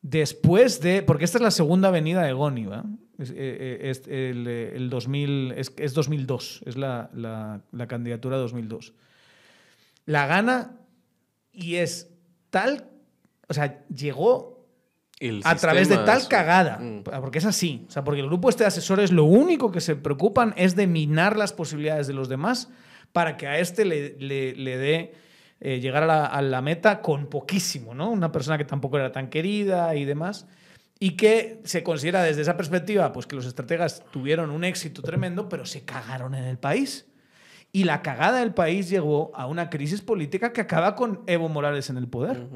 después de... Porque esta es la segunda venida de Goni, ¿va? Es, eh, eh, es el, el, 2000, es, es 2002, es la, la, la candidatura 2002 la gana y es tal, o sea, llegó a través de tal cagada, mm. porque es así, o sea, porque el grupo este de asesores lo único que se preocupan es de minar las posibilidades de los demás para que a este le, le, dé eh, llegar a la, meta con poquísimo, ¿no? Una persona que tampoco era tan querida y demás. Y que se considera desde esa perspectiva, pues que los estrategas tuvieron un éxito tremendo, pero se cagaron en el país. Y la cagada del país llegó a una crisis política que acaba con Evo Morales en el poder.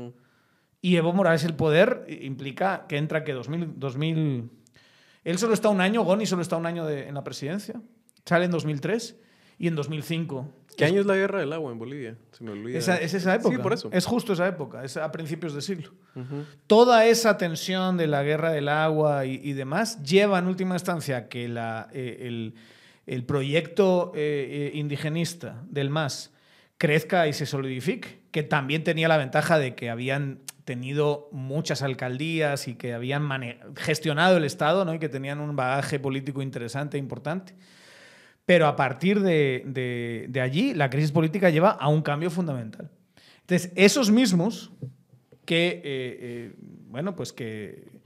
Y Evo Morales el poder implica que entra que 2000, 2000... Él solo está un año, Goni solo está un año en la presidencia. Sale en 2003 y en 2005. ¿Qué año es la guerra del agua en Bolivia? Se me olvida. Esa, es esa época. Sí, por eso. Es justo esa época, es a principios de siglo. Toda esa tensión de la guerra del agua y, demás lleva en última instancia que la, eh, el el proyecto eh, eh, indigenista del MAS crezca y se solidifique, que también tenía la ventaja de que habían tenido muchas alcaldías y que habían gestionado el Estado ¿no? y que tenían un bagaje político interesante e importante. Pero a partir de, allí, la crisis política lleva a un cambio fundamental. Entonces, esos mismos que, eh, bueno, pues que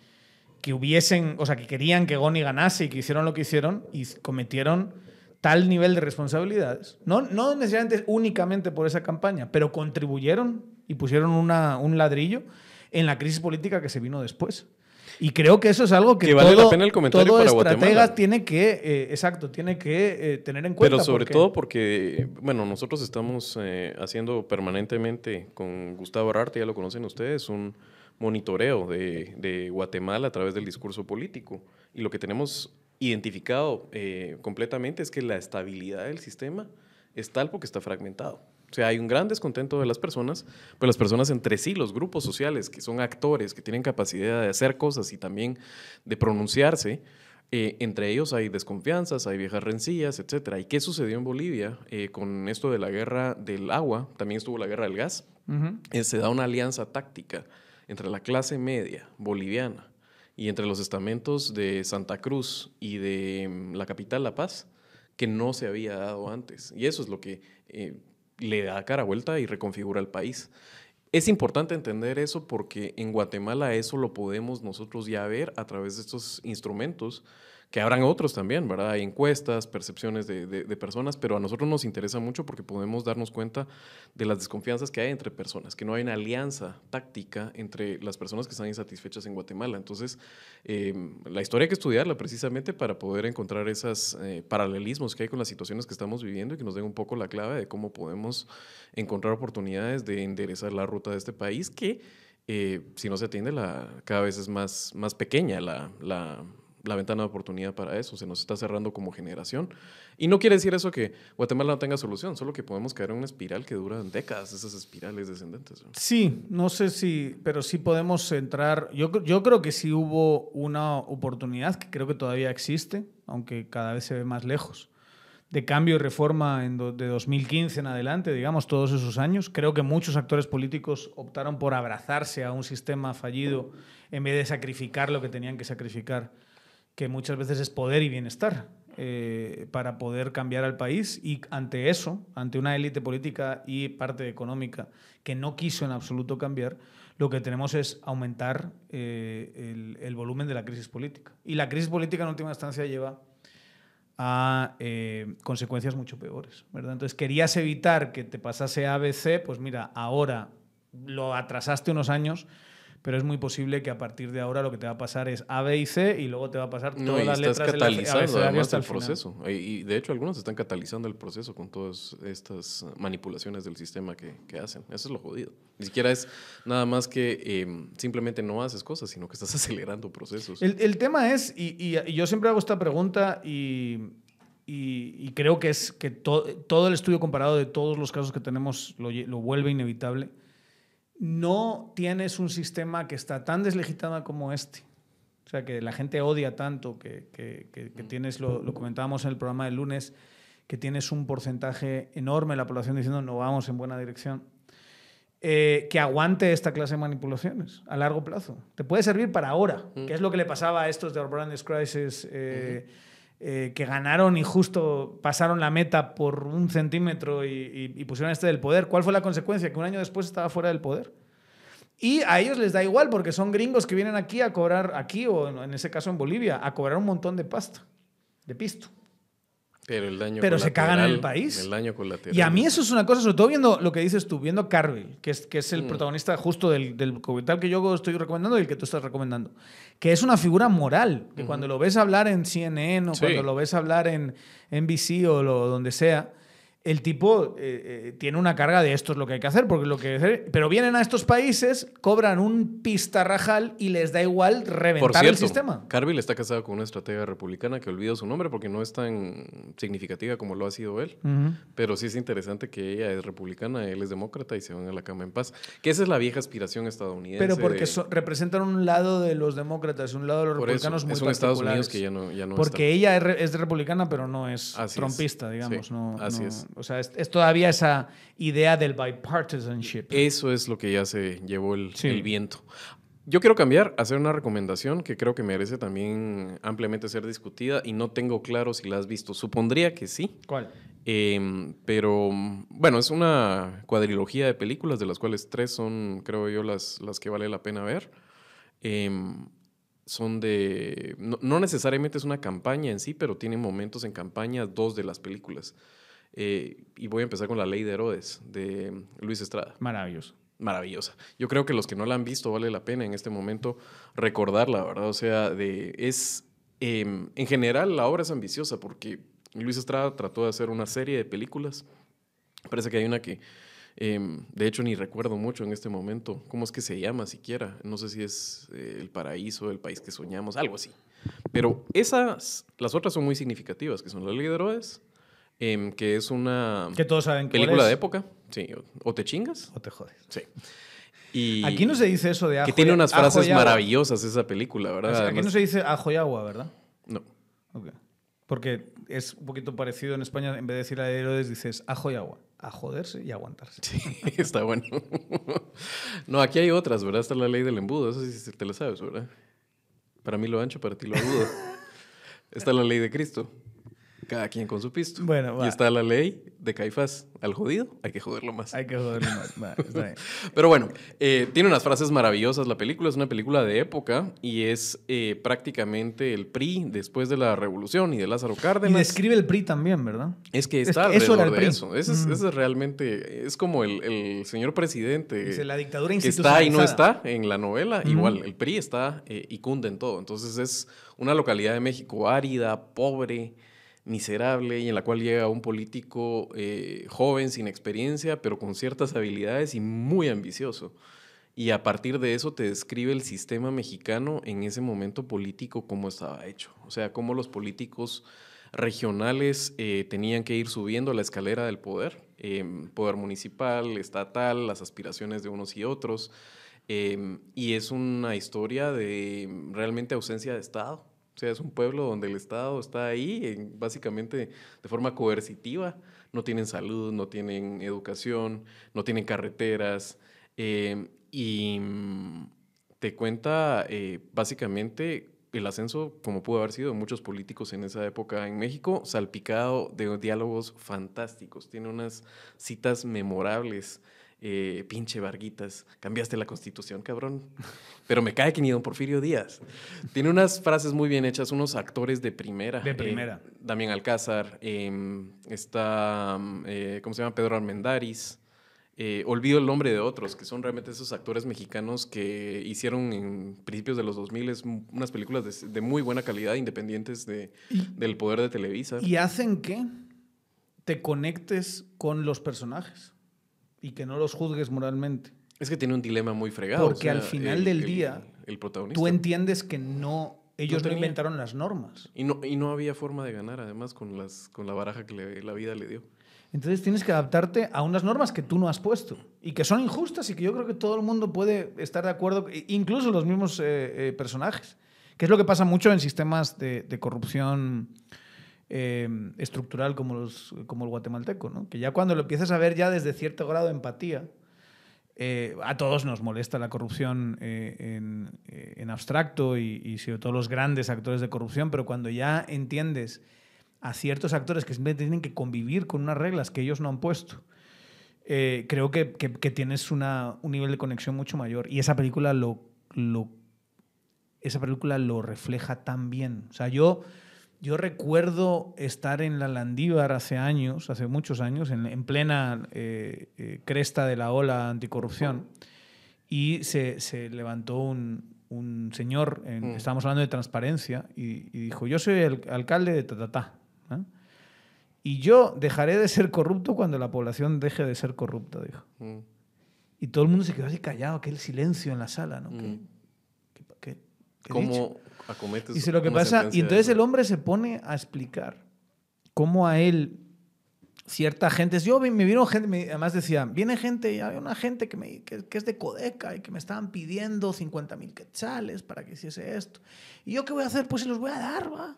que hubiesen, o sea, que querían que Goni ganase y que hicieron lo que hicieron y cometieron tal nivel de responsabilidades, no, no necesariamente únicamente por esa campaña, pero contribuyeron y pusieron una, un ladrillo en la crisis política que se vino después. Y creo que eso es algo que, vale la pena el comentario todo para estratega tiene que, eh, exacto, tiene que eh, tener en cuenta. Pero sobre todo porque, bueno, nosotros estamos eh, haciendo permanentemente con Gustavo Ararte, ya lo conocen ustedes, un monitoreo de, Guatemala a través del discurso político. Y lo que tenemos identificado eh, completamente es que la estabilidad del sistema es tal porque está fragmentado. O sea, hay un gran descontento de las personas, pero las personas entre sí, los grupos sociales, que son actores, que tienen capacidad de hacer cosas y también de pronunciarse, eh, entre ellos hay desconfianzas, hay viejas rencillas, etc. ¿Y qué sucedió en Bolivia eh, con esto de la guerra del agua? También estuvo la guerra del gas. se da una alianza táctica entre la clase media boliviana y entre los estamentos de Santa Cruz y de mm, la capital La Paz, que no se había dado antes. Y eso es lo que eh, le da cara vuelta y reconfigura el país. Es importante entender eso porque en Guatemala eso lo podemos nosotros ya ver a través de estos instrumentos que habrán otros también, ¿verdad? Hay encuestas, percepciones de, de, personas, pero a nosotros nos interesa mucho porque podemos darnos cuenta de las desconfianzas que hay entre personas, que no hay una alianza táctica entre las personas que están insatisfechas en Guatemala. Entonces, em, la historia hay que estudiarla precisamente para poder encontrar esos eh, paralelismos que hay con las situaciones que estamos viviendo y que nos den un poco la clave de cómo podemos encontrar oportunidades de enderezar la ruta de este país que... Eh, si no se atiende, la, cada vez es más, más pequeña la, la, la ventana de oportunidad para eso, se nos está cerrando como generación. Y no quiere decir eso que Guatemala no tenga solución, solo que podemos caer en una espiral que dura décadas, esas espirales descendentes. Sí, no sé si, pero sí podemos entrar, yo, yo creo que sí hubo una oportunidad, que creo que todavía existe, aunque cada vez se ve más lejos, de cambio y reforma en de 2015 en adelante, digamos, todos esos años. Creo que muchos actores políticos optaron por abrazarse a un sistema fallido en vez de sacrificar lo que tenían que sacrificar que muchas veces es poder y bienestar eh, para poder cambiar al país y ante eso, ante una élite política y parte económica que no quiso en absoluto cambiar, lo que tenemos es aumentar eh, el, volumen de la crisis política. Y la crisis política en última instancia lleva a eh, consecuencias mucho peores. ¿verdad? Entonces, querías evitar que te pasase ABC, pues mira, ahora lo atrasaste unos años, pero es muy posible que a partir de ahora lo que te va a pasar es A, B y C y luego te va a pasar No, todas y las estás letras del catalizando además hasta el final. proceso. Y, de hecho algunos están catalizando el proceso con todas estas manipulaciones del sistema que, que hacen. Eso es lo jodido. Ni siquiera es nada más que eh, simplemente no haces cosas, sino que estás acelerando procesos. El, el tema es, y, y- y yo siempre hago esta pregunta y, y- y creo que es que to- todo el estudio comparado de todos los casos que tenemos lo, lo vuelve inevitable. No tienes un sistema que está tan deslegitimado como este. O sea, que la gente odia tanto, que, que- que- que tienes, lo, lo comentábamos en el programa del lunes, que tienes un porcentaje enorme de la población diciendo no vamos en buena dirección eh, que aguante esta clase de manipulaciones a largo plazo. Te puede servir para ahora, que es lo que le pasaba a estos de Our Brand's Crisis, eh, eh, que ganaron y justo pasaron la meta por un centímetro y, y- pusieron este del poder. ¿Cuál fue la consecuencia? Que un año después estaba fuera del poder. Y a ellos les da igual porque son gringos que vienen aquí a cobrar, aquí o en ese caso en Bolivia, a cobrar un montón de pasta, de pisto. Pero el daño Pero se cagan en el país. El daño colateral. Y a mí eso es una cosa, sobre todo viendo lo que dices tú, viendo Carville, que es, que es el protagonista justo del, del documental que yo estoy recomendando y el que tú estás recomendando, que es una figura moral, que cuando lo ves hablar en CNN o Sí. cuando lo ves hablar en NBC o lo, donde sea, el tipo eh, eh, tiene una carga de esto es lo que hay que hacer, porque lo que hacer- pero vienen a estos países, cobran un pistarrajal y les da igual reventar Por cierto, el sistema. Carville está casado con una estratega republicana que olvido su nombre porque no es tan significativa como lo ha sido él. Pero sí es interesante que ella es republicana, él es demócrata y se van a la cama en paz. Que esa es la vieja aspiración estadounidense. Pero porque de- so- representan un lado de los demócratas y un lado de los por eso, republicanos muy es un Estados Unidos que ya no, ya no Porque ella es, re- es republicana, pero no es Así es. trompista, digamos. Sí, no, así no- es. O sea, es, es todavía esa idea del bipartisanship. Eso es lo que ya se llevó el, Sí. el viento. Yo quiero cambiar, hacer una recomendación que creo que merece también ampliamente ser discutida y no tengo claro si la has visto. Supondría que sí. ¿Cuál? Em, pero bueno, es una cuadrilogía de películas, de las cuales tres son, creo yo, las, las que vale la pena ver. Em, son de. No, no necesariamente es una campaña en sí, pero tienen momentos en campaña dos de las películas. Eh, y voy a empezar con La Ley de Herodes, de Luis Estrada Maravilloso. maravillosa. Yo creo que los que no la han visto vale la pena en este momento recordarla, ¿verdad? O sea, de, es, em, en general la obra es ambiciosa porque Luis Estrada trató de hacer una serie de películas. Parece que hay una que, em, de hecho, ni recuerdo mucho en este momento. ¿Cómo es que se llama siquiera? No sé si es eh, El Paraíso, El País que Soñamos, algo así. Pero esas, las otras son muy significativas, que son La Ley de Herodes, em, que es una Que todos saben cuál película de época. Sí, o- te chingas O te jodes. Sí. Y Aquí no se dice eso de ajo que tiene unas frases maravillosas esa película, ¿verdad? Aquí Además- no se dice ajo y agua, ¿verdad? no. Ok. Porque es un poquito parecido en España, en vez de decir a Herodes, dices ajo y agua. A joderse y aguantarse. Sí, está bueno. no, aquí hay otras, ¿verdad? Está la ley del embudo, eso sí te lo sabes, ¿verdad? Para mí lo ancho, para ti lo agudo. está la ley de Cristo. Cada quien con su pisto. Bueno, va. y está la ley de Caifás. Al jodido hay que joderlo más. Hay que joderlo más. Va, está bien. Pero bueno, eh, tiene unas frases maravillosas. La película es una película de época y es eh, prácticamente el PRI después de la revolución y de Lázaro Y Cárdenas. describe el PRI también, ¿verdad? Es que Es está que eso era alrededor el de eso. Ese es, Mm. ese es realmente, es como el, el señor presidente Dice la dictadura que está y no está en la novela. Igual, el PRI está eh, y cunde en todo. Entonces es una localidad de México árida, pobre, miserable y en la cual llega un político eh, joven, sin experiencia, pero con ciertas habilidades y muy ambicioso. Y a partir de eso te describe el sistema mexicano en ese momento político cómo estaba hecho. O sea, cómo los políticos regionales eh, tenían que ir subiendo la escalera del poder, em, poder municipal, estatal, las aspiraciones de unos y otros. em, y es una historia de realmente ausencia de Estado. O sea, es un pueblo donde el Estado está ahí, en- básicamente de forma coercitiva. No tienen salud, no tienen educación, no tienen carreteras. em, y mm, te cuenta eh, básicamente el ascenso, como pudo haber sido, de muchos políticos en esa época en México, salpicado de diálogos fantásticos. Tiene unas citas memorables. Eh, pinche Varguitas, cambiaste la constitución, cabrón. Pero me cae que ni don Porfirio Díaz. Tiene unas frases muy bien hechas, unos actores de primera. De Eh, primera. Damián Alcázar, em, está, mm, eh, ¿cómo se llama? Pedro Armendáriz. eh, olvido el nombre de otros, que son realmente esos actores mexicanos que hicieron en principios de los 2000 unas películas de, muy buena calidad, independientes de, del poder de Televisa. Y hacen que te conectes con los personajes y que no los juzgues moralmente. Es que tiene un dilema muy fregado. Porque al final del día, el, protagonista. tú entiendes que no ellos no, inventaron las normas. Y no, y no había forma de ganar, además, con, las, con la baraja que la vida le dio. Entonces tienes que adaptarte a unas normas que tú no has puesto y que son injustas y que yo creo que todo el mundo puede estar de acuerdo, incluso los mismos eh, eh, personajes, que es lo que pasa mucho en sistemas de, corrupción eh, estructural como, los, como el guatemalteco, ¿no? que ya cuando lo empiezas a ver ya desde cierto grado de empatía, a todos nos molesta la corrupción en, abstracto y, y sobre todo los grandes actores de corrupción, pero cuando ya entiendes a ciertos actores que simplemente tienen que convivir con unas reglas que ellos no han puesto, eh, creo que, tienes una, un nivel de conexión mucho mayor. Y esa película lo, lo, esa película lo refleja tan bien. O sea, yo, yo recuerdo estar en la Landívar hace años, hace muchos años, en, plena eh, eh, cresta de la ola anticorrupción, y se, levantó un, un señor, en, mm. estábamos hablando de transparencia, y, dijo, yo soy el alcalde de Tatatá. Y yo dejaré de ser corrupto cuando la población deje de ser corrupta, dijo. Mm. Y todo el mundo se quedó así callado, aquel silencio en la sala, ¿no? ¿Qué, qué, ¿Cómo acometes Dice lo que pasa, y entonces el hombre se pone a explicar cómo a él cierta gente, yo me vino gente, además decía, viene gente, hay una gente que, me, que, es de Codeca y que me estaban pidiendo 50 mil quetzales para que hiciese esto. ¿Y yo qué voy a hacer? Pues se los voy a dar, va.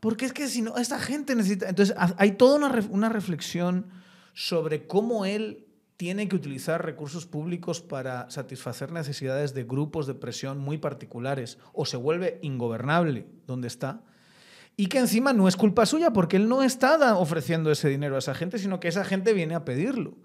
Porque es que si no, esta gente necesita... Entonces, hay toda una, una reflexión sobre cómo él tiene que utilizar recursos públicos para satisfacer necesidades de grupos de presión muy particulares o se vuelve ingobernable donde está. Y que encima no es culpa suya porque él no está ofreciendo ese dinero a esa gente, sino que esa gente viene a pedirlo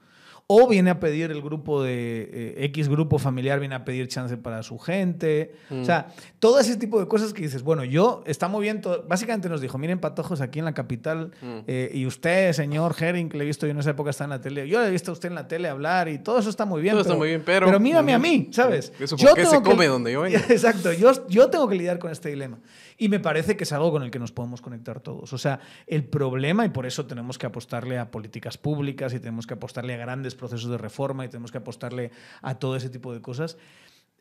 o viene a pedir el grupo de eh, X grupo familiar, viene a pedir chance para su gente. O mm. sea, todo ese tipo de cosas que dices, bueno, yo, está muy bien, básicamente nos dijo, miren patojos aquí en la capital, mm. eh, y usted, señor Herring, que le he visto yo en esa época está en la tele, yo le he visto a usted en la tele hablar y todo eso está muy bien. Todo está muy bien, pero... Pero mírame a mí, ¿sabes? Eso yo se come donde yo vengo. Exacto, yo, yo tengo que lidiar con este dilema. Y me parece que es algo con el que nos podemos conectar todos. O sea, el problema, y por eso tenemos que apostarle a políticas públicas y tenemos que apostarle a grandes procesos de reforma y tenemos que apostarle a todo ese tipo de cosas,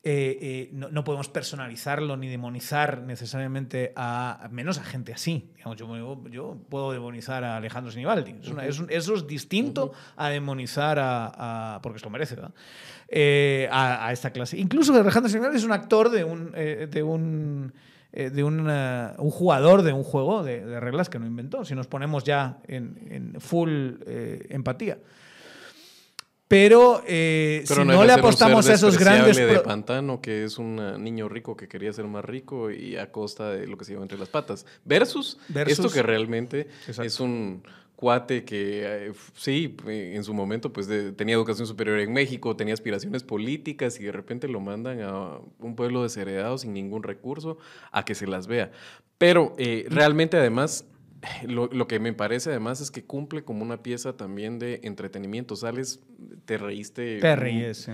eh, eh, no, podemos personalizarlo ni demonizar necesariamente a, menos a gente así. yo, puedo demonizar a Alejandro Sinibaldi. eso es distinto a demonizar a, porque se lo merece, eh, a, esta clase. Incluso Alejandro Sinibaldi es un actor de un, de un eh, de un jugador de un juego de, reglas que no inventó, si nos ponemos ya en, full eh, empatía. Pero, eh, si no, le apostamos a esos grandes. de pantano, que es un niño rico que quería ser más rico y a costa de lo que se lleva entre las patas. Versus, Versus esto que realmente es un cuate que eh, sí, en su momento pues tenía educación superior en México, tenía aspiraciones políticas y de repente lo mandan a un pueblo desheredado sin ningún recurso a que se las vea. Pero eh, realmente además lo, lo, que me parece además es que cumple como una pieza también de entretenimiento. Sales, te reíste. Te ríes.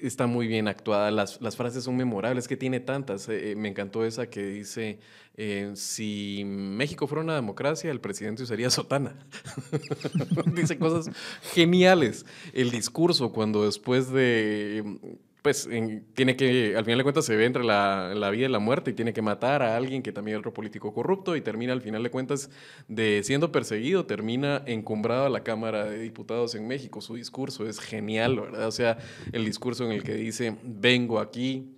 Está muy bien actuada. Las, las, frases son memorables, que tiene tantas. Eh, me encantó esa que dice, eh, si México fuera una democracia, el presidente usaría sotana. dice cosas geniales. El discurso, cuando después de pues tiene que, al final de cuentas se ve entre la, vida y la muerte y tiene que matar a alguien que también es otro político corrupto y termina al final de cuentas de siendo perseguido, termina encumbrado a la Cámara de Diputados en México. Su discurso es genial, ¿verdad? O sea, el discurso en el que dice, vengo aquí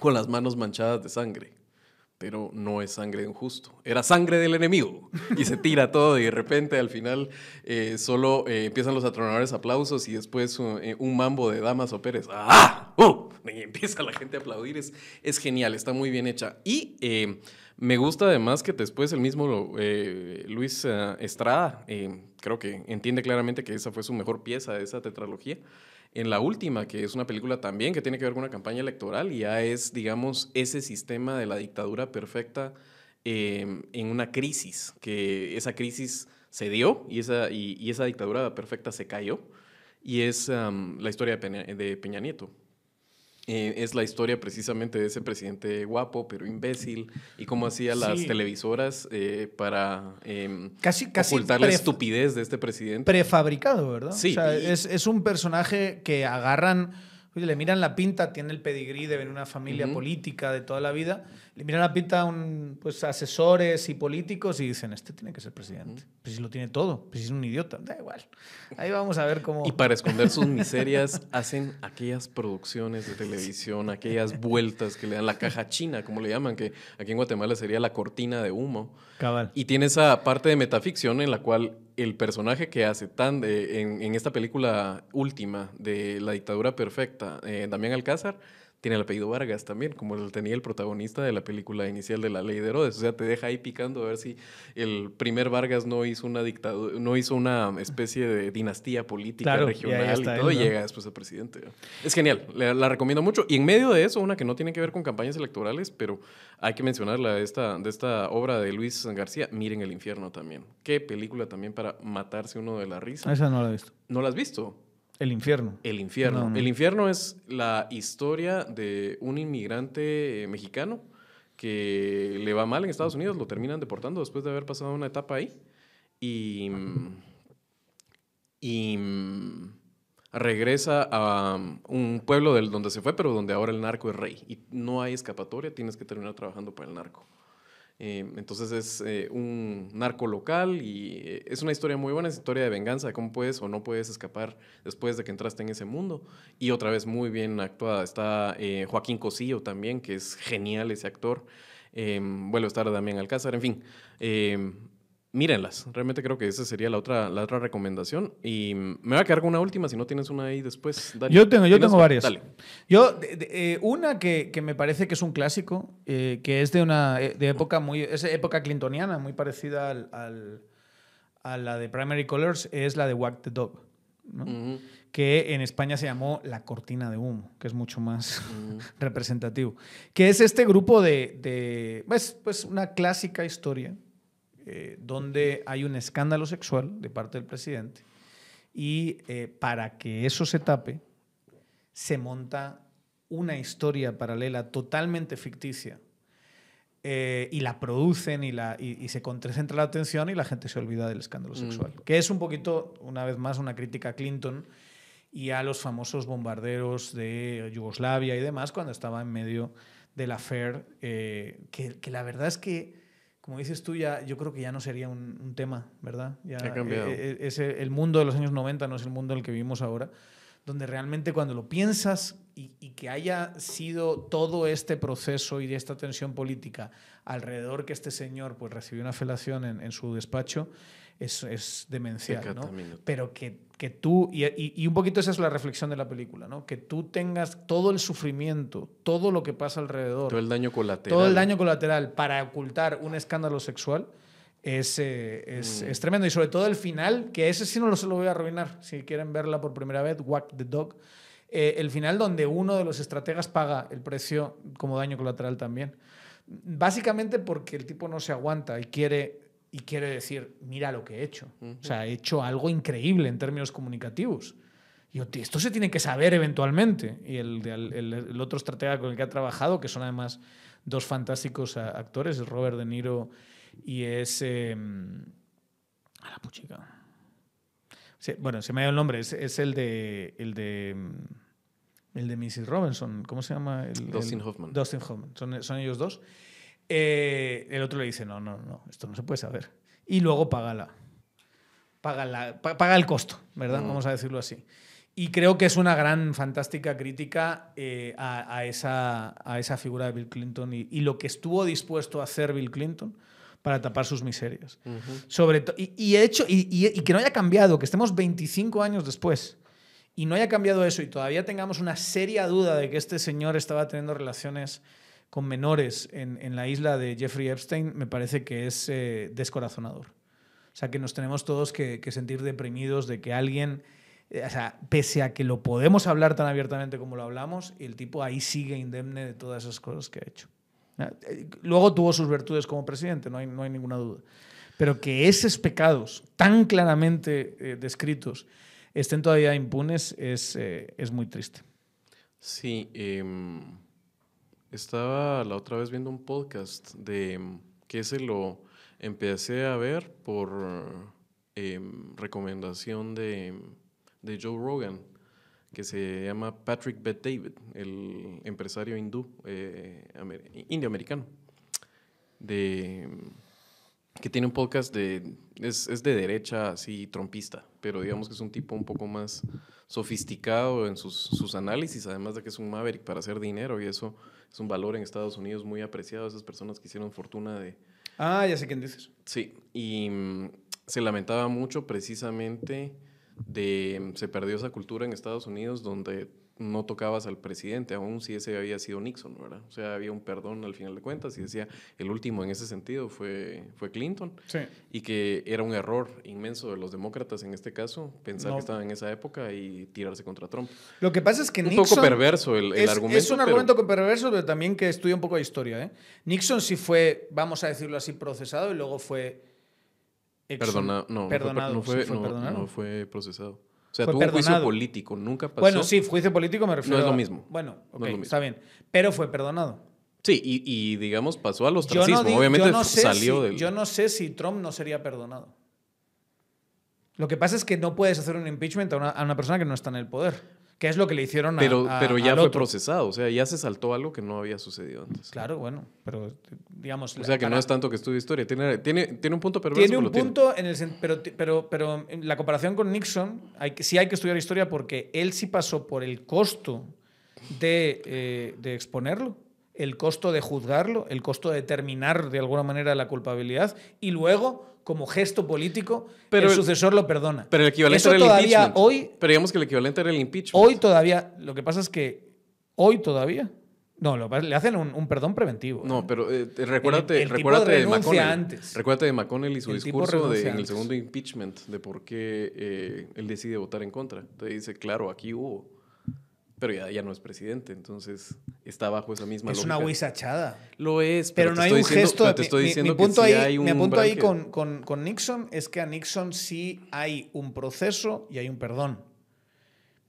con las manos manchadas de sangre pero no es sangre de un justo, era sangre del enemigo. Y se tira todo y de repente al final eh, solo eh, empiezan los atronadores aplausos y después eh, un mambo de Damas o Pérez. ¡Ah! ¡Uh! Y empieza la gente a aplaudir. Es, es genial, está muy bien hecha. Y me gusta además que después el mismo Luis Estrada, creo que entiende claramente que esa fue su mejor pieza de esa tetralogía en la última, que es una película también que tiene que ver con una campaña electoral y ya es, digamos, ese sistema de la dictadura perfecta em, en una crisis, que esa crisis se dio y esa, y, esa dictadura perfecta se cayó. y es la historia de Peña Nieto. Eh, es la historia precisamente de ese presidente guapo, pero imbécil, y cómo hacía las televisoras eh, para eh, casi, casi ocultar la estupidez de este presidente. Prefabricado, ¿verdad? Sí. O sea, es, es, un personaje que agarran le miran la pinta, tiene el pedigrí de venir una familia política de toda la vida, le miran la pinta a un, pues, asesores y políticos y dicen, este tiene que ser presidente. Pues si lo tiene todo, pues si es un idiota, da igual. Ahí vamos a ver cómo... Y para esconder sus miserias hacen aquellas producciones de televisión, aquellas vueltas que le dan la caja china, como le llaman, que aquí en Guatemala sería la cortina de humo. Cabal. Y tiene esa parte de metaficción en la cual el personaje que hace tan en, esta película última de La dictadura perfecta, eh, Damián Alcázar, tiene el apellido Vargas también, como lo tenía el protagonista de la película inicial de La Ley de Herodes. O sea, te deja ahí picando a ver si el primer Vargas no hizo una dictadura, no hizo una especie de dinastía política regional y, todo, y llega después el presidente. Es genial, la, recomiendo mucho. Y en medio de eso, una que no tiene que ver con campañas electorales, pero hay que mencionarla de esta, de esta obra de Luis García, Miren el infierno también. Qué película también para matarse uno de la risa. Esa no la he visto. ¿No la has visto? El infierno. El infierno. El infierno es la historia de un inmigrante eh, mexicano que le va mal en Estados Unidos, lo terminan deportando después de haber pasado una etapa ahí. Y, y regresa a un pueblo del, donde se fue, pero donde ahora el narco es rey. Y no hay escapatoria, tienes que terminar trabajando para el narco. Eh, entonces es eh, un narco local y eh, es una historia muy buena, es historia de venganza, de cómo puedes o no puedes escapar después de que entraste en ese mundo. Y otra vez muy bien actuada. Está Joaquín Cosillo también, que es genial ese actor. vuelve a estar Damián Alcázar, en fin mírenlas. Realmente creo que esa sería la otra, la otra recomendación. Y me voy a quedar con una última, si no tienes una ahí después. Yo tengo, yo tengo varias. Dale. Yo, eh, una que, que, me parece que es un clásico, eh, que es de una eh, de época muy, es época clintoniana, muy parecida al, al, a la de Primary Colors, es la de Wack the Dog. ¿no? que en España se llamó La Cortina de Humo, que es mucho más representativo. Que es este grupo de, de pues, pues una clásica historia eh, donde hay un escándalo sexual de parte del presidente y eh, para que eso se tape, se monta una historia paralela totalmente ficticia eh, y la producen y, la, y, se concentra la atención y la gente se olvida del escándalo mm. sexual. Que es un poquito, una vez más, una crítica a Clinton y a los famosos bombarderos de Yugoslavia y demás cuando estaba en medio del affair, que, que la verdad es que como dices tú, ya, yo creo que ya no sería un, tema, ¿verdad? Ya, ha cambiado. Eh, eh, el mundo de los años 90 no es el mundo en el que vivimos ahora, donde realmente cuando lo piensas y, que haya sido todo este proceso y esta tensión política alrededor que este señor pues, recibió una felación en, en su despacho, es, es demencial, ¿no? Pero que, que tú, y, y, un poquito esa es la reflexión de la película, ¿no? Que tú tengas todo el sufrimiento, todo lo que pasa alrededor. Todo el daño colateral. Todo el daño colateral para ocultar un escándalo sexual. Es, eh, es, mm. es, tremendo. Y sobre todo el final, que ese sí no lo se lo voy a arruinar. Si quieren verla por primera vez, Whack the Dog. Eh, el final donde uno de los estrategas paga el precio como daño colateral también. Básicamente porque el tipo no se aguanta y quiere y quiere decir, mira lo que he hecho. O sea, he hecho algo increíble en términos comunicativos. Y esto se tiene que saber eventualmente. Y el, el, otro estratega con el que ha trabajado, que son además dos fantásticos actores, es Robert De Niro y es... Em, a la puchica. bueno, se me ha ido el nombre, es, es, el de... El de em, el de Mrs. Robinson, ¿cómo se llama? Dustin Hoffman. Dustin Hoffman, son, son ellos dos. Eh, el otro le dice, no, no, no, esto no se puede saber. Y luego paga, la, paga, la, paga el costo, ¿verdad? Mm. Vamos a decirlo así. Y creo que es una gran, fantástica crítica eh, a, esa, a esa figura de Bill Clinton y, lo que estuvo dispuesto a hacer Bill Clinton para tapar sus miserias. Sobre y, y, hecho, y, y, que no haya cambiado, que estemos 25 años después y no haya cambiado eso y todavía tengamos una seria duda de que este señor estaba teniendo relaciones con menores en, en, la isla de Jeffrey Epstein me parece que es eh, descorazonador. O sea, que nos tenemos todos que, sentir deprimidos de que alguien, eh, o sea, pese a que lo podemos hablar tan abiertamente como lo hablamos, el tipo ahí sigue indemne de todas esas cosas que ha hecho. Eh, luego tuvo sus virtudes como presidente, no hay, no hay ninguna duda. Pero que esos pecados tan claramente descritos estén todavía impunes es, es muy triste. Sí, em, estaba la otra vez viendo un podcast de em, que se lo empecé a ver por em, recomendación de, de Joe Rogan, que se llama Patrick Bet David, el empresario hindú, eh, amer- indio-americano, de, que tiene un podcast de, es, es de derecha, así, trompista, pero digamos que es un tipo un poco más sofisticado en sus, sus análisis, además de que es un maverick para hacer dinero y eso es un valor en Estados Unidos muy apreciado, esas personas que hicieron fortuna de, Ah, ya sé quién dices. Sí, y mm, se lamentaba mucho precisamente de, se perdió esa cultura en Estados Unidos donde no tocabas al presidente, aun si ese había sido Nixon, ¿verdad? O sea, había un perdón al final de cuentas y decía, el último en ese sentido fue, fue Clinton Sí. y que era un error inmenso de los demócratas en este caso, pensar No. que estaban en esa época y tirarse contra Trump. Lo que pasa es que un Nixon... poco perverso el, el es, argumento. es un argumento perverso, pero también que estudia un poco de historia. ¿eh? Nixon sí fue, vamos a decirlo así, procesado y luego fue... Perdona, no, no fue- perdonado. no fue, no- perdonado. no fue procesado. O sea, tuvo un juicio político, nunca pasó. Bueno, sí, juicio político me refiero es lo a- mismo. Bueno, No ok, es lo mismo. está bien. Pero fue perdonado. Sí, y, y, digamos pasó al ostracismo. no, digo- Obviamente no salió si, del. yo no sé si Trump no sería perdonado. Lo que pasa es que no puedes hacer un impeachment a una, a una persona que no está en el poder, que es lo que le hicieron a pero, a- pero ya al fue otro. procesado, o sea, ya se saltó algo que no había sucedido antes. Claro, bueno, pero digamos... O sea, que para- no es tanto que estudia historia. Tiene, tiene, tiene un punto perverso. Tiene un tiene. punto, en el, pero, pero, pero en la comparación con Nixon, hay sí hay que estudiar historia porque él sí pasó por el costo de, eh, de exponerlo, el costo de juzgarlo, el costo de determinar de alguna manera la culpabilidad y luego, como gesto político, Pero el el- sucesor lo perdona. Pero el equivalente Eso era el todavía impeachment. hoy, Pero digamos que el equivalente era el impeachment. hoy todavía, lo que pasa es que hoy todavía, no, lo, le hacen un, un perdón preventivo. No, ¿eh? pero eh, te- recuérdate, el tipo recuérdate de renuncia McConnell. antes. Recuérdate de McConnell y su El discurso de, en el segundo impeachment de por qué eh, él decide votar en contra. Te dice, claro, aquí hubo. Pero ya, ya no es presidente, entonces está bajo esa misma es lógica. una huisachada. Lo es, Pero, pero, no hay un diciendo- gesto. te estoy mi- diciendo mi, que punto sí ahí, hay un mi punto ahí que- con, con- con Nixon es que a Nixon sí hay un proceso y hay un perdón.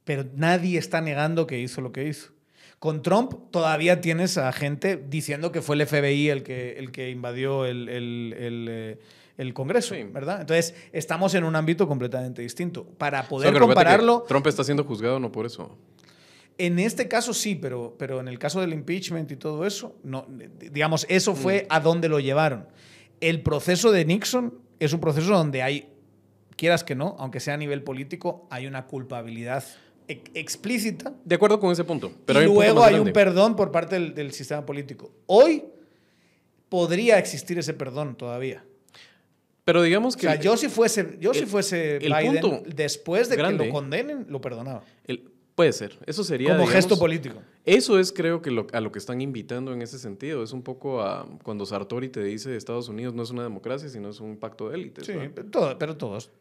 Pero nadie está negando que hizo lo que hizo. Con Trump todavía tienes a gente diciendo que fue el FBI el que, el que invadió el, el- el, eh, el Congreso, Sí. ¿verdad? Entonces, estamos en un ámbito completamente distinto. Para O sea, poder que recuerda que compararlo, Trump está siendo juzgado no por eso. En este caso sí, pero, pero en el caso del impeachment y todo eso, no, digamos, eso fue a dónde lo llevaron. El proceso de Nixon es un proceso donde hay, quieras que no, aunque sea a nivel político, hay una culpabilidad e- explícita De acuerdo con ese punto. Pero y hay luego hay un perdón por parte del, del sistema político. Hoy podría existir ese perdón todavía. Pero digamos O que. sea, yo si fuese, yo si el- fuese el Biden, punto después de que lo condenen, lo perdonaba. el- puede ser. Eso sería. Como digamos, gesto político. Eso es, creo que lo- a lo que están invitando en ese sentido. Es un poco a cuando Sartori te dice Estados Unidos no es una democracia, sino es un pacto de élites. Sí, pero, todo- pero todos.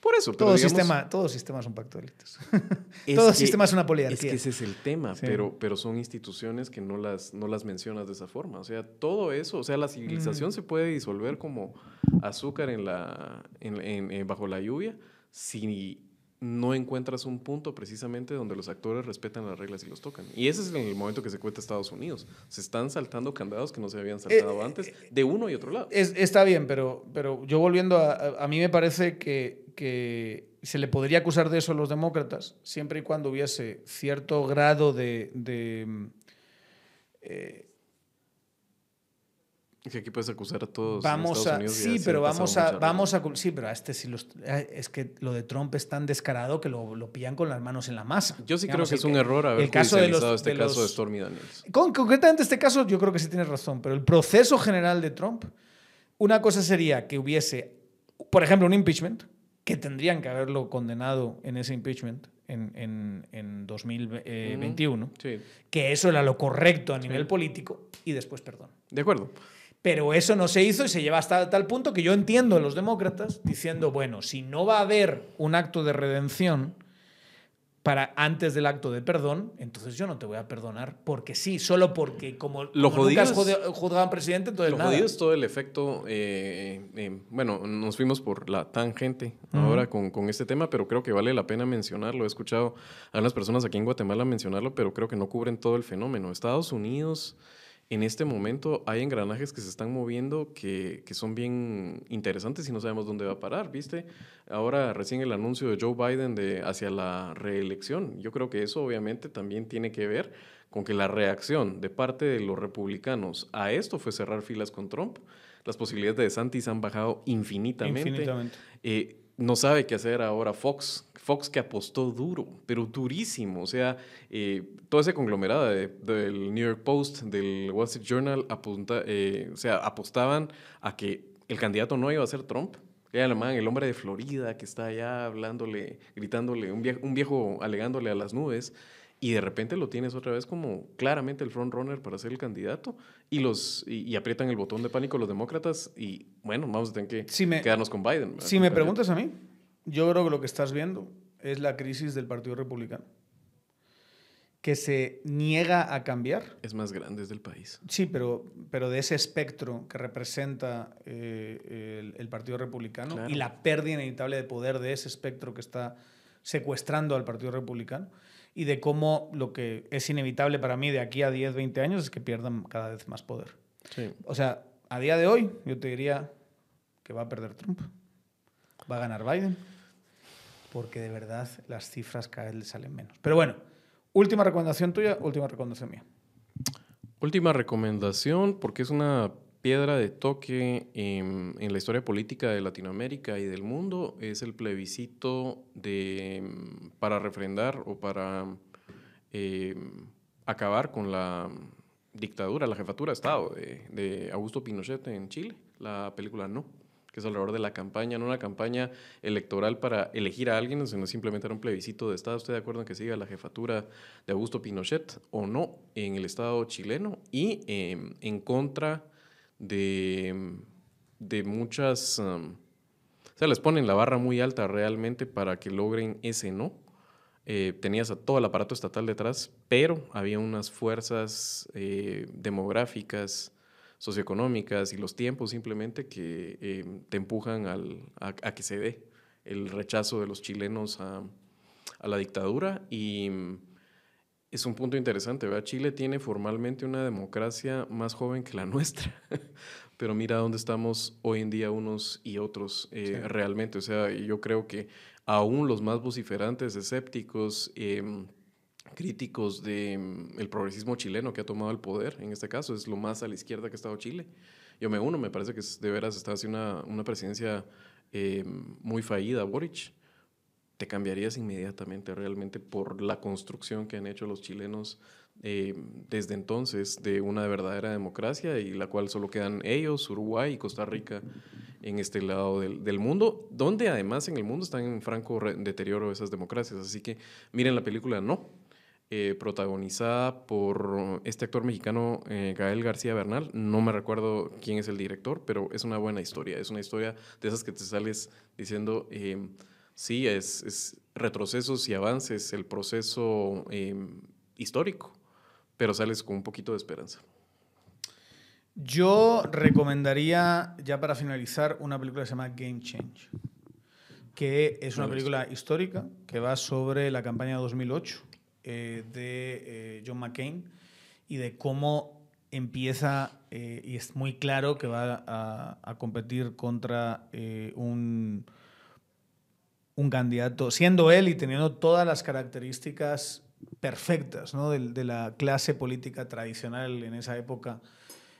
Por eso. pero Todo, digamos, sistema, todo sistema es un pacto de élites. es todo que- sistema es una Es poliarquía. que ese es el tema, Sí. pero, pero son instituciones que no las, no las mencionas de esa forma. O sea, todo eso, o sea, la civilización Mm. se puede disolver como azúcar en la, en- en- en- bajo la lluvia si no encuentras un punto precisamente donde los actores respetan las reglas y los tocan. Y ese es el momento que se cuenta Estados Unidos. Se están saltando candados que no se habían saltado Eh, antes de uno y otro lado. Es- está bien, pero, pero yo volviendo a, a- mí me parece que, que se le podría acusar de eso a los demócratas siempre y cuando hubiese cierto grado de... de, mm, eh, que aquí puedes acusar a todos. en vamos Estados a Unidos sí pero vamos a vamos a sí pero a este sí los eh, es que lo de Trump es tan descarado que lo, lo pillan con las manos en la masa Yo sí Digamos, creo que es un error haber el caso de los- este de caso de Stormy Daniels. Con, concretamente este caso yo creo que sí tienes razón, pero el proceso general de Trump, una cosa sería que hubiese, por ejemplo, un impeachment, que tendrían que haberlo condenado en ese impeachment en, en, en 2021, Sí, que eso era lo correcto a nivel político, y después perdón. de acuerdo. Pero eso no se hizo y se lleva hasta tal punto que yo entiendo a los demócratas diciendo, bueno, si no va a haber un acto de redención para antes del acto de perdón, entonces yo no te voy a perdonar porque sí, solo porque como, Lo como nunca has juzgado a un presidente, entonces Lo nada. jodido es todo el efecto. eh, eh, bueno, nos fuimos por la tangente ahora con, con este tema, pero creo que vale la pena mencionarlo. He escuchado a unas personas aquí en Guatemala mencionarlo, pero creo que no cubren todo el fenómeno. Estados Unidos, en este momento, hay engranajes que se están moviendo que, que son bien interesantes y no sabemos dónde va a parar, ¿viste? Ahora recién el anuncio de Joe Biden de hacia la reelección. Yo creo que eso obviamente también tiene que ver con que la reacción de parte de los republicanos a esto fue cerrar filas con Trump. Las posibilidades de DeSantis han bajado infinitamente. Infinitamente. Eh, no sabe qué hacer ahora Fox. Fox que apostó duro, pero durísimo. O sea, eh, todo ese conglomerado de- del New York Post, del Wall Street Journal, apunta, eh, o sea, apostaban a que el candidato no iba a ser Trump. Era el man, el hombre de Florida que está allá hablándole, gritándole, un viejo alegándole a las nubes. Y de repente lo tienes otra vez como claramente el frontrunner para ser el candidato. Y, los, y, y aprietan el botón de pánico los demócratas. Y bueno, vamos a tener que Si me- quedarnos con Biden. ¿verdad? Si me preguntas a mí, yo creo que lo que estás viendo es la crisis del Partido Republicano, que se niega a cambiar. Es más grande es del país. Sí, pero, pero de ese espectro que representa eh, el, el Partido Republicano Claro. y la pérdida inevitable de poder de ese espectro que está secuestrando al Partido Republicano y de cómo lo que es inevitable para mí de aquí a 10, 20 años es que pierdan cada vez más poder. Sí. O sea, a día de hoy yo te diría que va a perder Trump. Va a ganar Biden. Porque de verdad las cifras cada vez le salen menos. Pero bueno, última recomendación tuya, última recomendación mía. Última recomendación, porque es una piedra de toque en, la historia política de Latinoamérica y del mundo, es el plebiscito de, para refrendar o para eh, acabar con la dictadura, la jefatura de Estado de, de Augusto Pinochet en Chile, la película No, que es alrededor de la campaña, no una campaña electoral para elegir a alguien, sino simplemente era un plebiscito de Estado. ¿Usted de acuerdo en que siga la jefatura de Augusto Pinochet o no en el Estado chileno? Y eh, en contra de, de muchas... um, o sea, les ponen la barra muy alta realmente para que logren ese no. Eh, tenías a todo el aparato estatal detrás, pero había unas fuerzas eh, demográficas, socioeconómicas y los tiempos simplemente que eh, te empujan al- a, que se dé el rechazo de los chilenos a, a la dictadura y es un punto interesante, ¿verdad? Chile tiene formalmente una democracia más joven que la nuestra, pero mira dónde estamos hoy en día unos y otros eh, Sí. realmente. O sea, yo creo que aún los más vociferantes, escépticos, em, críticos del el progresismo chileno que ha tomado el poder, en este caso, es lo más a la izquierda que ha estado Chile. Yo me uno, me parece que de veras está haciendo una, una presidencia em, muy fallida, Boric te cambiarías inmediatamente realmente por la construcción que han hecho los chilenos eh, desde entonces de una verdadera democracia y la cual solo quedan ellos, Uruguay y Costa Rica en este lado del, del mundo, donde además en el mundo están en franco deterioro esas democracias. Así que miren la película No, eh, protagonizada por este actor mexicano eh, Gael García Bernal. No me recuerdo quién es el director, pero es una buena historia. Es una historia de esas que te sales diciendo, sí, es, es retrocesos y avances, el proceso eh, histórico, pero sales con un poquito de esperanza. Yo recomendaría, ya para finalizar, una película que se llama Game Change, que es una película histórica que va sobre la campaña de 2008 eh, de eh, John McCain y de cómo empieza, eh, y es muy claro que va a, a competir contra eh, un, un candidato, siendo él y teniendo todas las características perfectas ¿no? de, de la clase política tradicional en esa época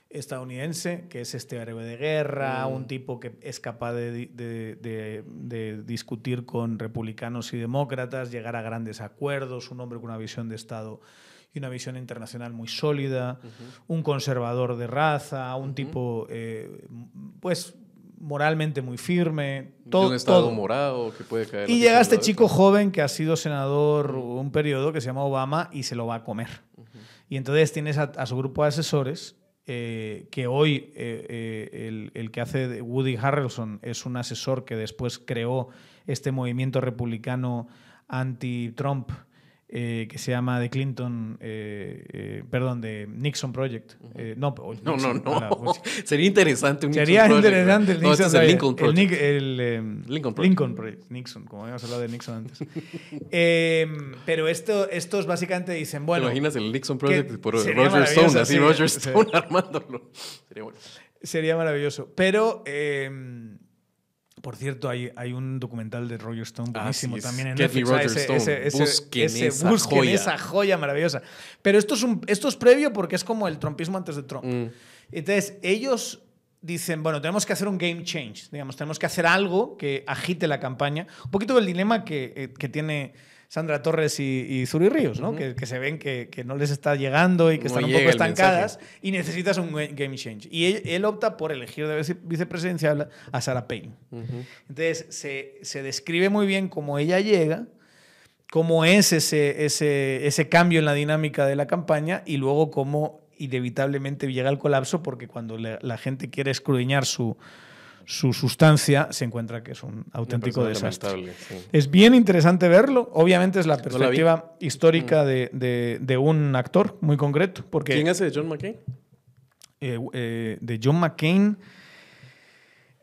estadounidense, que es este héroe de guerra, Mm. un tipo que es capaz de, di- de- de- de discutir con republicanos y demócratas, llegar a grandes acuerdos, un hombre con una visión de Estado y una visión internacional muy sólida, un conservador de raza, un tipo, eh, pues, moralmente muy firme, de todo. un estado todo. morado que puede caer. Y llega este chico joven que ha sido senador un periodo que se llama Obama y se lo va a comer. Y entonces tienes a, a su grupo de asesores, eh, que hoy eh, eh, el, el que hace Woody Harrelson es un asesor que después creó este movimiento republicano anti-Trump eh, que se llama The Clinton, eh, eh, perdón, de Nixon Project. No, No, no, Nixon, pues, Sería interesante un Sería Nixon Project, interesante el ¿verdad? No, Nixon este es el. Lincoln Project. El, Lincoln Project. Lincoln Project. Nixon, como habíamos hablado de Nixon antes. Pero esto, estos básicamente dicen, bueno, ¿Te imaginas el Nixon Project por Roger Stone? Así sí, Roger sí. Stone armándolo. Sería bueno. sería maravilloso. Pero, por cierto, hay, hay un documental de Roger Stone Ah, buenísimo sí, es también en Netflix. Ah, ese- ese- ese- Busquen esa busquen joya. esa joya maravillosa. Pero esto es, un, esto es previo porque es como el trumpismo antes de Trump. Mm. Entonces, ellos dicen, bueno, tenemos que hacer un game change, digamos, tenemos que hacer algo que agite la campaña. Un poquito el dilema que, eh, que tiene Sandra Torres y, y Zuri Ríos, ¿no? que, que se ven que, que no les está llegando y que No están un poco estancadas y necesitas un ga- game change. Y él, él opta por elegir de vice- vicepresidencial a Sarah Palin. Ujú. Entonces, se, se describe muy bien cómo ella llega, cómo es ese, ese, ese cambio en la dinámica de la campaña y luego cómo inevitablemente llega el colapso porque cuando la, la gente quiere escudriñar su, su sustancia se encuentra que es un auténtico desastre. sí. Es bien interesante verlo. Obviamente es la perspectiva histórica de, de- de un actor muy concreto. Porque, ¿Quién hace de John McCain? eh, eh, de John McCain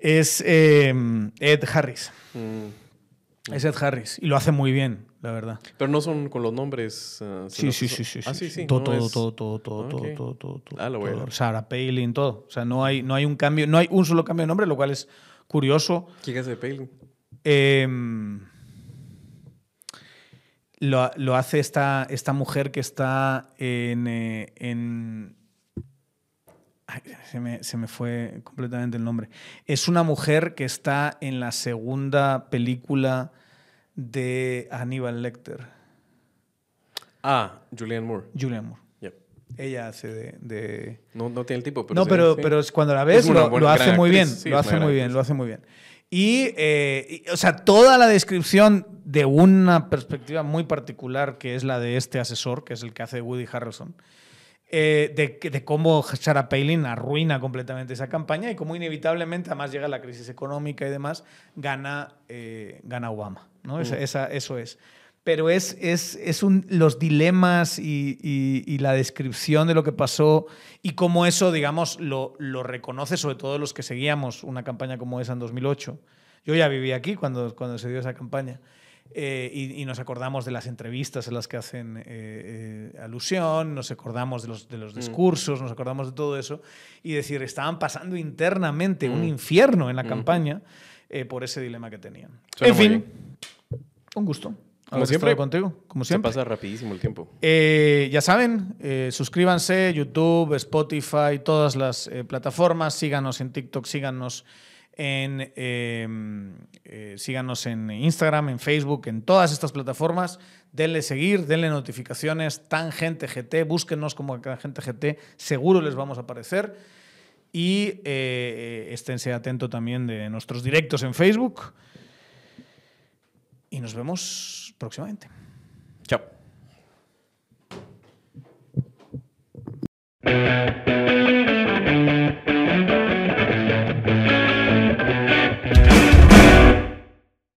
es eh, Ed Harris. Mm. Es Ed Harris. Y lo hace muy bien, la verdad. Pero no son con los nombres. ah, Sí, sí. Ah, sí, sí, sí. Todo, no todo, es- todo, todo, todo, Ah, todo, todo, todo, todo, Ah, lo voy a ver. Sarah Palin, todo. O sea, no hay, no hay un cambio, no hay un solo cambio de nombre, lo cual es curioso. ¿Quién hace de Palin? Em, lo, lo hace esta, esta mujer que está en. eh, en- Ay, se, me, se me fue completamente el nombre. Es una mujer que está en la segunda película de Aníbal Lecter, Ah, Julianne Moore. Julianne Moore. Yep. Ella hace de. de- No, no tiene el tipo, pero no, pero, sí. pero es cuando la ves lo, buena- lo hace muy actriz. bien. Sí, lo hace muy bien, actriz. lo hace muy bien. Y, eh, y, o sea, toda la descripción de una perspectiva muy particular, que es la de este asesor, que es el que hace Woody Harrelson, eh, de, de cómo Sarah Palin arruina completamente esa campaña y cómo inevitablemente, además llega la crisis económica y demás, gana, eh, gana Obama. ¿no? Esa- esa- eso es. Pero es, es, es un, los dilemas y, y- y la descripción de lo que pasó y cómo eso, digamos, lo, lo reconoce sobre todo los que seguíamos una campaña como esa en 2008. Yo ya viví aquí cuando, cuando se dio esa campaña. Eh, y, y nos acordamos de las entrevistas en las que hacen eh, eh, alusión, nos acordamos de los, de los discursos, nos acordamos de todo eso. Y decir, estaban pasando internamente un Mm. infierno en la Mm. campaña eh, por ese dilema que tenían. Suena en fin, un gusto. Como siempre, contigo, como Se siempre. pasa rapidísimo el tiempo. Eh, ya saben, eh, suscríbanse, YouTube, Spotify, todas las eh, plataformas, síganos en TikTok, síganos en, eh, eh, síganos en Instagram, en Facebook, en todas estas plataformas. Denle seguir, denle notificaciones, Tangente GT, búsquenos como Tangente GT, seguro les vamos a aparecer. Y eh, esténse atentos también de nuestros directos en Facebook. Y nos vemos próximamente. Chao.